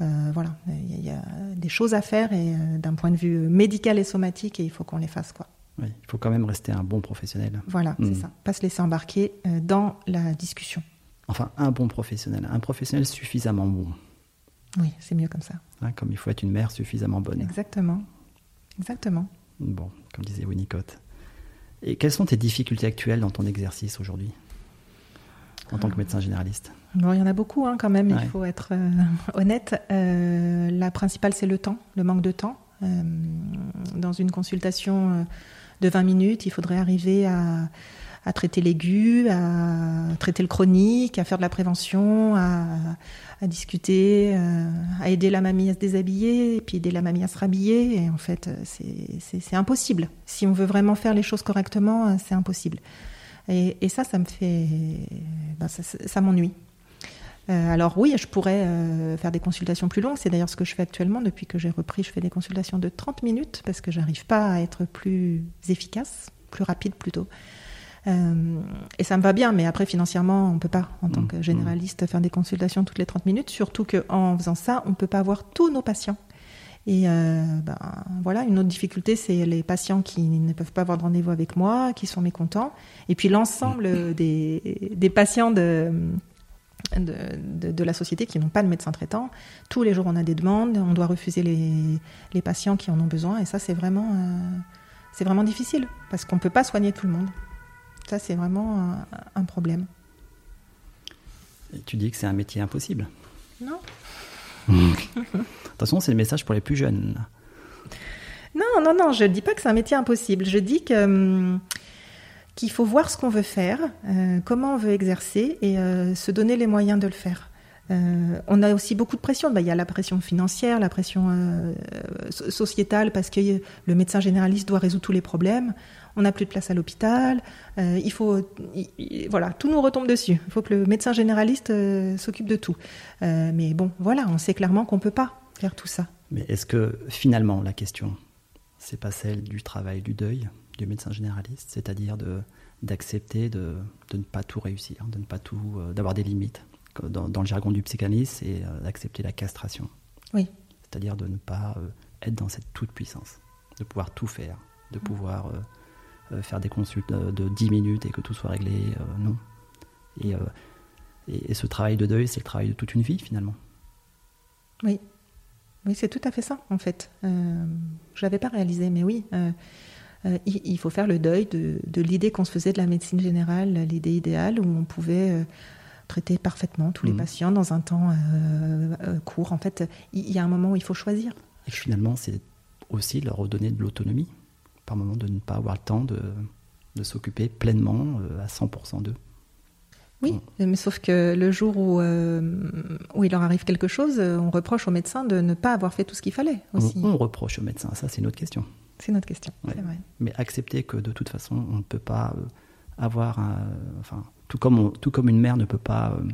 voilà, il y, a des choses à faire et d'un point de vue médical et somatique, et il faut qu'on les fasse quoi. Oui, il faut quand même rester un bon professionnel. Voilà, c'est hmm. ça. Pas se laisser embarquer dans la discussion. Enfin, un bon professionnel, un professionnel suffisamment bon. Oui, c'est mieux comme ça. Hein, comme il faut être une mère suffisamment bonne. Exactement. Exactement. Bon, comme disait Winnicott. Et quelles sont tes difficultés actuelles dans ton exercice aujourd'hui? En tant que médecin généraliste Bon, il y en a beaucoup hein, quand même, il faut être euh, honnête. Euh, la principale, c'est le temps, le manque de temps. Euh, dans une consultation de 20 minutes, il faudrait arriver à, traiter l'aigu, à traiter le chronique, à faire de la prévention, à, discuter, à aider la mamie à se déshabiller, et puis aider la mamie à se rhabiller. Et en fait, c'est impossible. Si on veut vraiment faire les choses correctement, c'est impossible. Et, ça, ça me fait. Ben, ça, m'ennuie. Euh, alors oui, je pourrais euh, faire des consultations plus longues. C'est d'ailleurs ce que je fais actuellement. Depuis que j'ai repris, je fais des consultations de 30 minutes parce que j'arrive pas à être plus efficace, plus rapide plutôt. Euh, et ça me va bien, mais après financièrement, on peut pas, en tant mmh, que mmh. généraliste, faire des consultations toutes les 30 minutes. Surtout qu'en faisant ça, on peut pas avoir tous nos patients. Et euh, ben, voilà, une autre difficulté, c'est les patients qui ne peuvent pas avoir de rendez-vous avec moi, qui sont mécontents. Et puis l'ensemble mm. des, des, patients de, de, de, la société qui n'ont pas de médecin traitant. Tous les jours, on a des demandes, on doit refuser les, les patients qui en ont besoin. Et ça, c'est vraiment, euh, c'est vraiment difficile, parce qu'on ne peut pas soigner tout le monde. Ça, c'est vraiment un, un problème. Et tu dis que c'est un métier impossible Non. Attention, c'est le message pour les plus jeunes. Non, non, non, je ne dis pas que c'est un métier impossible. Je dis hum, qu'il faut voir ce qu'on veut faire, euh, comment on veut exercer et euh, se donner les moyens de le faire. Euh, on a aussi beaucoup de pression. Bah, il y a la pression financière, la pression sociétale, parce que le médecin généraliste doit résoudre tous les problèmes. On n'a plus de place à l'hôpital. il faut, voilà, tout nous retombe dessus. Il faut que le médecin généraliste s'occupe de tout. mais bon, voilà, on sait clairement qu'on peut pas faire tout ça. Mais est-ce que finalement la question, c'est pas celle du travail du deuil du médecin généraliste, c'est-à-dire de d'accepter de, de, ne pas tout réussir, de ne pas tout, euh, d'avoir des limites. Dans, dans, le jargon du psychanalyse, c'est euh, d'accepter la castration. Oui. C'est-à-dire de ne pas euh, être dans cette toute puissance, de pouvoir tout faire, de pouvoir faire des consultes de 10 minutes et que tout soit réglé. non. Et, et, et, ce travail de deuil, c'est le travail de toute une vie finalement. Oui. Oui, c'est tout à fait ça, en fait. Euh, je l'avais pas réalisé, mais oui. Euh, euh, il, faut faire le deuil de, l'idée qu'on se faisait de la médecine générale, l'idée idéale où on pouvait traiter parfaitement tous les mmh. patients dans un temps court. En fait, il y, a un moment où il faut choisir. Et finalement, c'est aussi leur redonner de l'autonomie, par moment de ne pas avoir le temps de, de s'occuper pleinement à 100% d'eux. Oui, mais sauf que le jour où, euh, où il leur arrive quelque chose, on reproche au médecin de ne pas avoir fait tout ce qu'il fallait aussi. On, reproche au médecin, ça c'est une autre question. C'est une autre question, c'est vrai. Mais accepter que de toute façon, on ne peut pas euh, avoir un, Enfin, tout comme, tout comme une mère ne peut pas euh,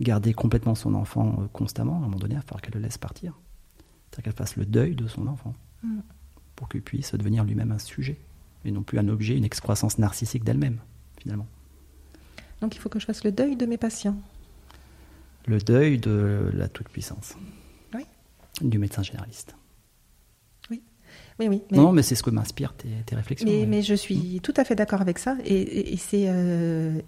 garder complètement son enfant constamment, à un moment donné, il va falloir qu'elle le laisse partir. C'est-à-dire qu'elle fasse le deuil de son enfant mm. Pour qu'il puisse devenir lui-même un sujet et non plus un objet, une excroissance narcissique d'elle-même, finalement. Donc il faut que je fasse le deuil de mes patients. Le deuil de la toute-puissance. Oui. Du médecin généraliste. Oui. Oui, oui. Non, mais c'est ce que m'inspirent tes, tes, réflexions. Mais, mais, je suis tout à fait d'accord avec ça. Et, et, c'est. Euh,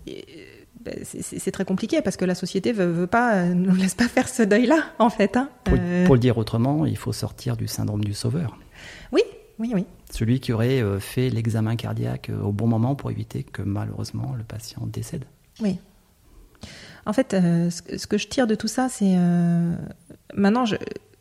ben, c'est très compliqué parce que la société veut, veut pas, nous laisse pas faire ce deuil-là, en fait. Hein. Pour, euh... pour, le dire autrement, il faut sortir du syndrome du sauveur. Oui, oui, oui. Celui qui aurait euh, fait l'examen cardiaque au bon moment pour éviter que malheureusement le patient décède. Oui. En fait, euh, ce que je tire de tout ça, c'est euh, maintenant, je,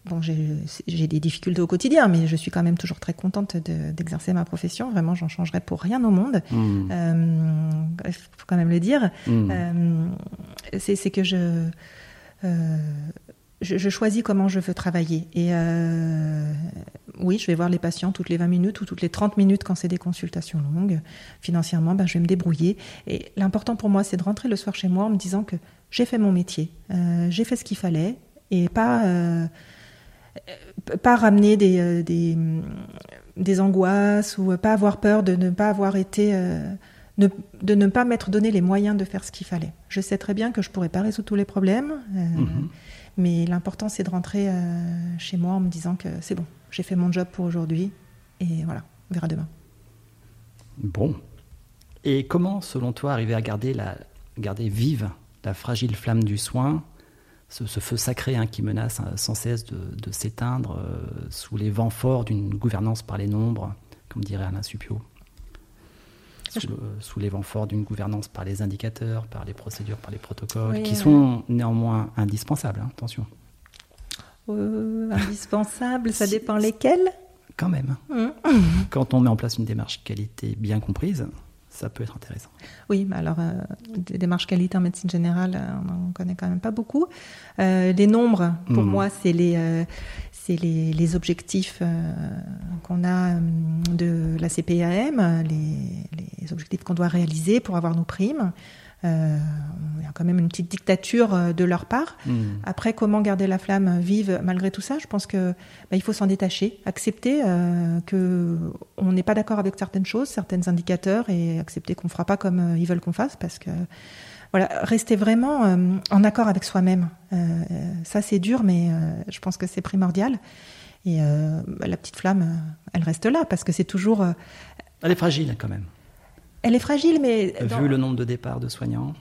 bon, j'ai des difficultés au quotidien, mais je suis quand même toujours très contente d'exercer de, ma profession. Vraiment, j'en changerai pour rien au monde. Mmh. Euh, il faut quand même le dire. Mmh. Euh, c'est que je, euh, je, choisis comment je veux travailler. Et euh, oui, je vais voir les patients toutes les 20 minutes ou toutes les 30 minutes quand c'est des consultations longues. Financièrement, ben, je vais me débrouiller. Et l'important pour moi, c'est de rentrer le soir chez moi en me disant que j'ai fait mon métier, euh, j'ai fait ce qu'il fallait et pas euh, pas ramener des, euh, des, angoisses ou pas avoir peur de ne pas avoir été de ne pas m'être donné les moyens de faire ce qu'il fallait. Je sais très bien que je pourrais pas résoudre tous les problèmes, mmh. Mais l'important c'est de rentrer chez moi en me disant que c'est bon, j'ai fait mon job pour aujourd'hui et voilà, on verra demain. Bon. Et comment, selon toi, arriver à garder, la, garder vive la fragile flamme du soin, ce, ce feu sacré hein, qui menace hein, sans cesse de, de s'éteindre euh, sous les vents forts d'une gouvernance par les nombres, comme dirait Alain Supio? Sous, le, sous, les vents forts d'une gouvernance par les indicateurs, par les procédures, par les protocoles, oui, qui sont néanmoins indispensables, hein, attention. Euh, indispensable, ça dépend lesquels? Quand même. Mmh. Quand on met en place une démarche qualité bien comprise, ça peut être intéressant. Oui, mais alors, euh, des démarches qualité en médecine générale, euh, on n'en connaît quand même pas beaucoup. Euh, les nombres, pour mmh. moi, c'est les, euh, c'est les, les, objectifs euh, qu'on a de la CPAM, les, les objectifs qu'on doit réaliser pour avoir nos primes. Euh, il y a quand même une petite dictature de leur part. Mmh. Après, comment garder la flamme vive malgré tout ça? Je pense que bah, il faut s'en détacher, accepter euh, que on n'est pas d'accord avec certaines choses, certains indicateurs, et accepter qu'on fera pas comme euh, ils veulent qu'on fasse, parce que voilà, rester vraiment euh, en accord avec soi-même. Euh, ça, c'est dur, mais euh, je pense que c'est primordial. Et bah, la petite flamme, elle reste là, parce que c'est toujours. Elle est fragile quand même. Elle est fragile, mais. Vu le nombre de départs de soignants.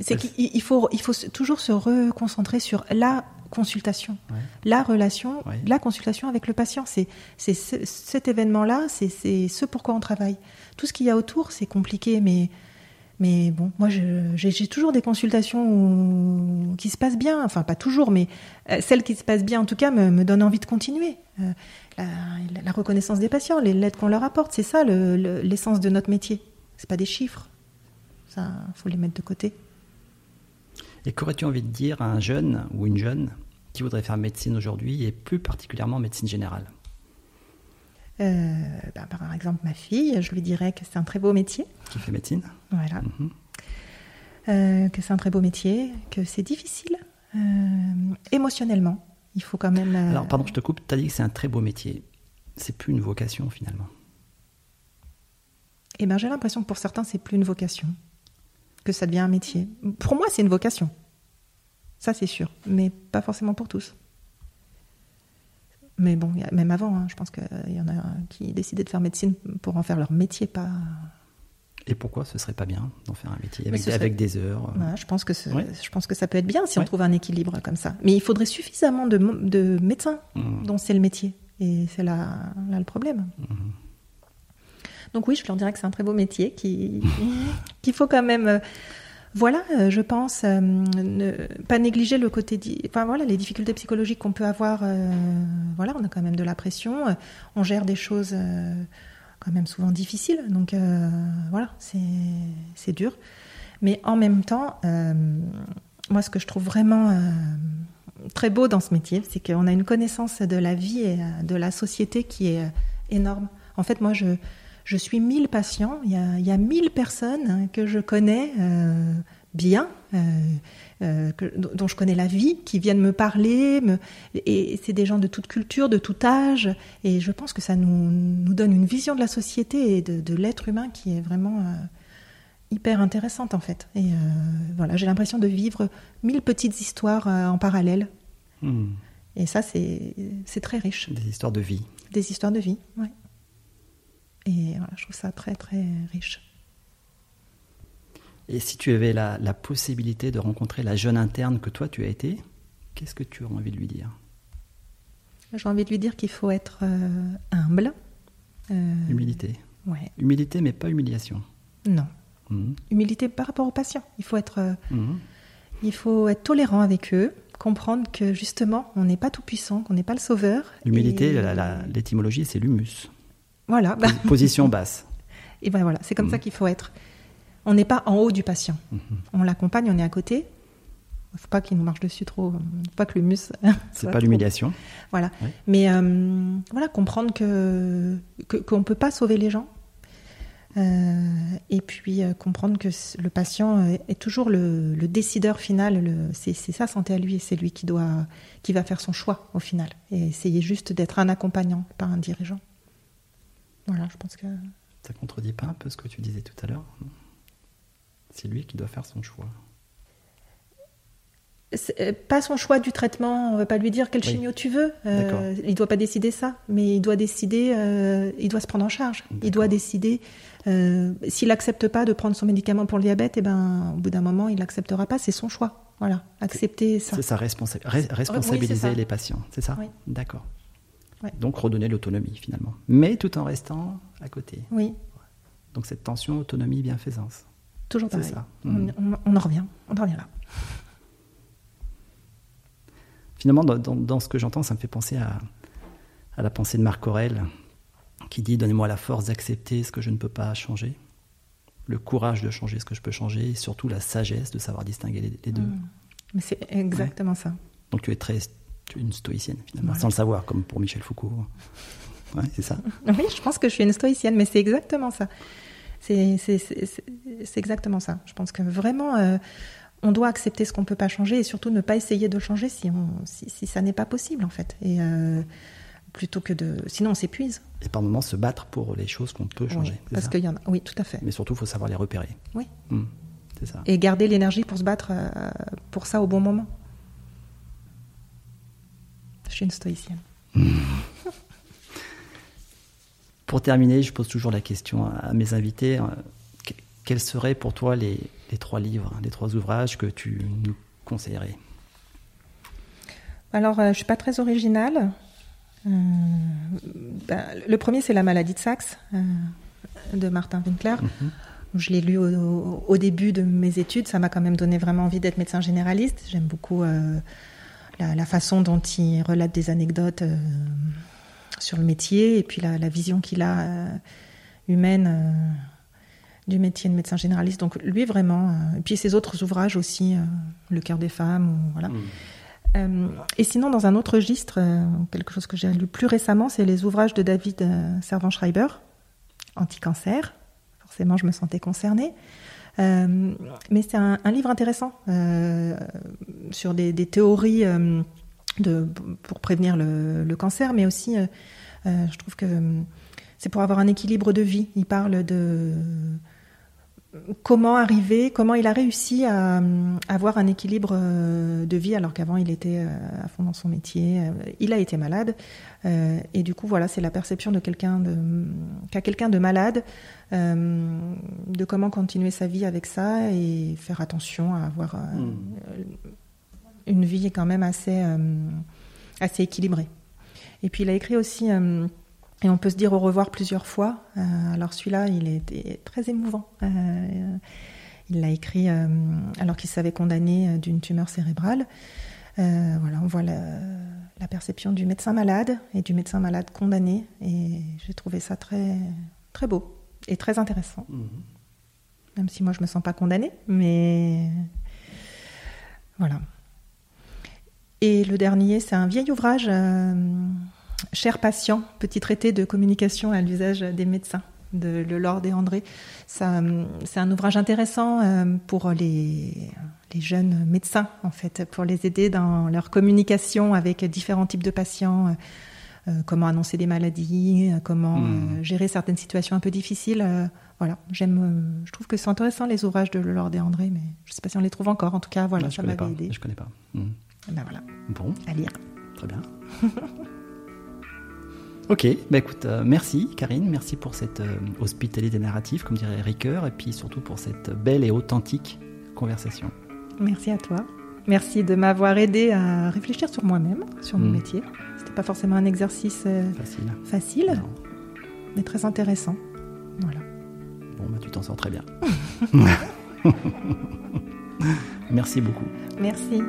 C'est qu'il faut, il faut toujours se reconcentrer sur la consultation, ouais. la relation, ouais. la consultation avec le patient. C'est ce, cet événement-là, c'est ce pourquoi on travaille. Tout ce qu'il y a autour, c'est compliqué, mais, mais bon, moi, j'ai toujours des consultations qui se passent bien. Enfin, pas toujours, mais euh, celles qui se passent bien, en tout cas, me, donnent envie de continuer. Euh, la, reconnaissance des patients, les lettres qu'on leur apporte, c'est ça l'essence le, de notre métier. C'est pas des chiffres. Ça, faut les mettre de côté. Et qu'aurais-tu envie de dire à un jeune ou une jeune qui voudrait faire médecine aujourd'hui et plus particulièrement médecine générale? Ben, Par exemple, ma fille, je lui dirais que c'est un très beau métier. Qui fait médecine Voilà. -hmm. euh, que c'est un très beau métier, que c'est difficile euh, émotionnellement. Il faut quand même. euh, Alors, pardon, je te coupe, tu as dit que c'est un très beau métier. C'est plus une vocation finalement. Eh ben, j'ai l'impression que pour certains, c'est plus une vocation que ça devient un métier. Pour moi, c'est une vocation. Ça, c'est sûr. Mais pas forcément pour tous. Mais bon, même avant, hein, je pense qu'il y en a qui décidaient de faire médecine pour en faire leur métier, pas. Et pourquoi ce serait pas bien d'en faire un métier avec, serait... avec des heures euh... ouais, je, pense que ouais. je pense que ça peut être bien si ouais. on trouve un équilibre comme ça. Mais il faudrait suffisamment de, de médecins mmh. dont c'est le métier. Et c'est là, là, le problème. Mmh. Donc oui, je leur dirais que c'est un très beau métier, qu'il qu faut quand même, euh, voilà, euh, je pense, euh, ne pas négliger le côté, enfin voilà, les difficultés psychologiques qu'on peut avoir. euh, voilà, on a quand même de la pression, on gère des choses quand même souvent difficiles, donc voilà, c'est dur. Mais en même temps, moi, ce que je trouve vraiment très beau dans ce métier, c'est qu'on a une connaissance de la vie et de la société qui est énorme. En fait, moi, je je suis 1000 patients, il y a, il y a 1000 personnes que je connais euh, bien, euh, euh, que, dont je connais la vie, qui viennent me parler, me, et c'est des gens de toute culture, de tout âge, et je pense que ça nous, nous donne une vision de la société et de, de l'être humain qui est vraiment hyper intéressante en fait. Et voilà, j'ai l'impression de vivre mille petites histoires en parallèle. Hmm. Et ça, c'est très riche. Des histoires de vie. Des histoires de vie, oui. Et voilà, je trouve ça très, très riche. Et si tu avais la, la, possibilité de rencontrer la jeune interne que toi tu as été, qu'est-ce que tu aurais envie de lui dire? J'ai envie de lui dire qu'il faut être euh, humble. Euh, humilité. Ouais. Humilité, mais pas humiliation. Non. Mmh. Humilité par rapport aux patients. Il faut être, euh, mmh. il faut être tolérant avec eux, comprendre que justement, on n'est pas tout puissant, qu'on n'est pas le sauveur. L'humilité, l'étymologie, c'est l'humus. Voilà. Position basse. Et ben voilà, c'est comme ça mmh. qu'il faut être. On n'est pas en haut du patient. Mhm. On l'accompagne, on est à côté. Il ne faut pas qu'il nous marche dessus trop. Il ne faut pas que le mus. C'est pas l'humiliation. Voilà. Mais euh, voilà, comprendre que qu'on ne peut pas sauver les gens. Euh, et puis euh, comprendre que le patient est toujours le, décideur final. C'est sa santé à lui et c'est lui qui, doit, qui va faire son choix au final. Et essayer juste d'être un accompagnant, pas un dirigeant. Voilà, je pense que. Ça contredit pas un peu ce que tu disais tout à l'heure c'est lui qui doit faire son choix. Euh, pas son choix du traitement, on ne va pas lui dire quel chimio tu veux. Euh, il ne doit pas décider ça, mais il doit décider, euh, il doit se prendre en charge. Il doit décider, s'il n'accepte pas de prendre son médicament pour le diabète, et eh ben, au bout d'un moment, il n'acceptera pas, c'est son choix. Voilà, accepter ça. C'est ça, responsabiliser les patients, c'est ça? D'accord. Donc redonner l'autonomie finalement, mais tout en restant à côté. Oui. Donc cette tension autonomie-bienfaisance. Toujours pareil. Ça. On, on, en revient, on en revient là. Finalement, dans, ce que j'entends, ça me fait penser à, à la pensée de Marc Aurèle, qui dit Donnez-moi la force d'accepter ce que je ne peux pas changer, le courage de changer ce que je peux changer, et surtout la sagesse de savoir distinguer les, deux. Mmh. Mais c'est exactement ça. Donc tu es très tu es une stoïcienne, finalement, sans le savoir, comme pour Michel Foucault. Ouais, c'est ça Oui, je pense que je suis une stoïcienne, mais c'est exactement ça. C'est exactement ça. Je pense que vraiment, euh, on doit accepter ce qu'on ne peut pas changer et surtout ne pas essayer de changer si, on, si, ça n'est pas possible, en fait. Et euh, plutôt que de. Sinon, on s'épuise. Et par moments, se battre pour les choses qu'on peut changer. Oui, parce qu'il y en a. Oui, tout à fait. Mais surtout, il faut savoir les repérer. Oui. Hmm, c'est ça. Et garder l'énergie pour se battre euh, pour ça au bon moment. Je suis une stoïcienne. Pour terminer, je pose toujours la question à mes invités. Euh, quels seraient pour toi les, trois livres, les trois ouvrages que tu nous conseillerais? Alors, euh, je ne suis pas très originale. Euh, ben, le premier, c'est La maladie de Saxe de Martin Winkler. Mhm. Je l'ai lu au, début de mes études. Ça m'a quand même donné vraiment envie d'être médecin généraliste. J'aime beaucoup la, façon dont il relate des anecdotes sur le métier et puis la, vision qu'il a euh, humaine euh, du métier de médecin généraliste. Donc lui vraiment, euh, et puis ses autres ouvrages aussi, Le cœur des femmes, voilà. Mm. et sinon, dans un autre registre, quelque chose que j'ai lu plus récemment, c'est les ouvrages de David Servan-Schreiber, Anti-cancer. Forcément, je me sentais concernée. Mais c'est un, livre intéressant sur des, théories de, pour prévenir le, cancer, mais aussi, euh, euh, je trouve que euh, c'est pour avoir un équilibre de vie. Il parle de comment arriver, comment il a réussi à, avoir un équilibre de vie alors qu'avant il était à fond dans son métier. Il a été malade et du coup voilà c'est la perception de quelqu'un de qu'a quelqu'un de malade de comment continuer sa vie avec ça et faire attention à avoir mmh une vie quand même assez, euh, assez équilibrée. Et puis il a écrit aussi, euh, et on peut se dire au revoir plusieurs fois. Euh, alors celui-là, il était très émouvant. il l'a écrit alors qu'il s'avait condamné d'une tumeur cérébrale. voilà, on voit la, perception du médecin malade et du médecin malade condamné. Et j'ai trouvé ça très, très beau et très intéressant. Mmh. Même si moi je me sens pas condamnée, mais voilà. Et le dernier, c'est un vieil ouvrage, euh, Cher patient, petit traité de communication à l'usage des médecins de le Lord et André. C'est un ouvrage intéressant euh, pour les, les, jeunes médecins, en fait, pour les aider dans leur communication avec différents types de patients, euh, comment annoncer des maladies, comment hmm. gérer certaines situations un peu difficiles. voilà, j'aime. euh, je trouve que c'est intéressant les ouvrages de Lord et André, mais je sais pas si on les trouve encore. En tout cas, voilà, Ah, je ça m'avait pas. aidé. Je connais pas. Hmm. Ben voilà, Bon, à lire. très bien. ok, bah écoute, euh, merci Karine, merci pour cette euh, hospitalité narrative, comme dirait Ricoeur, et puis surtout pour cette belle et authentique conversation. Merci à toi. Merci de m'avoir aidé à réfléchir sur moi-même, sur mon Mm. métier. C'était pas forcément un exercice euh, Facile. facile, Non. mais très intéressant. Voilà. Bon, bah tu t'en sors très bien. merci beaucoup. Merci.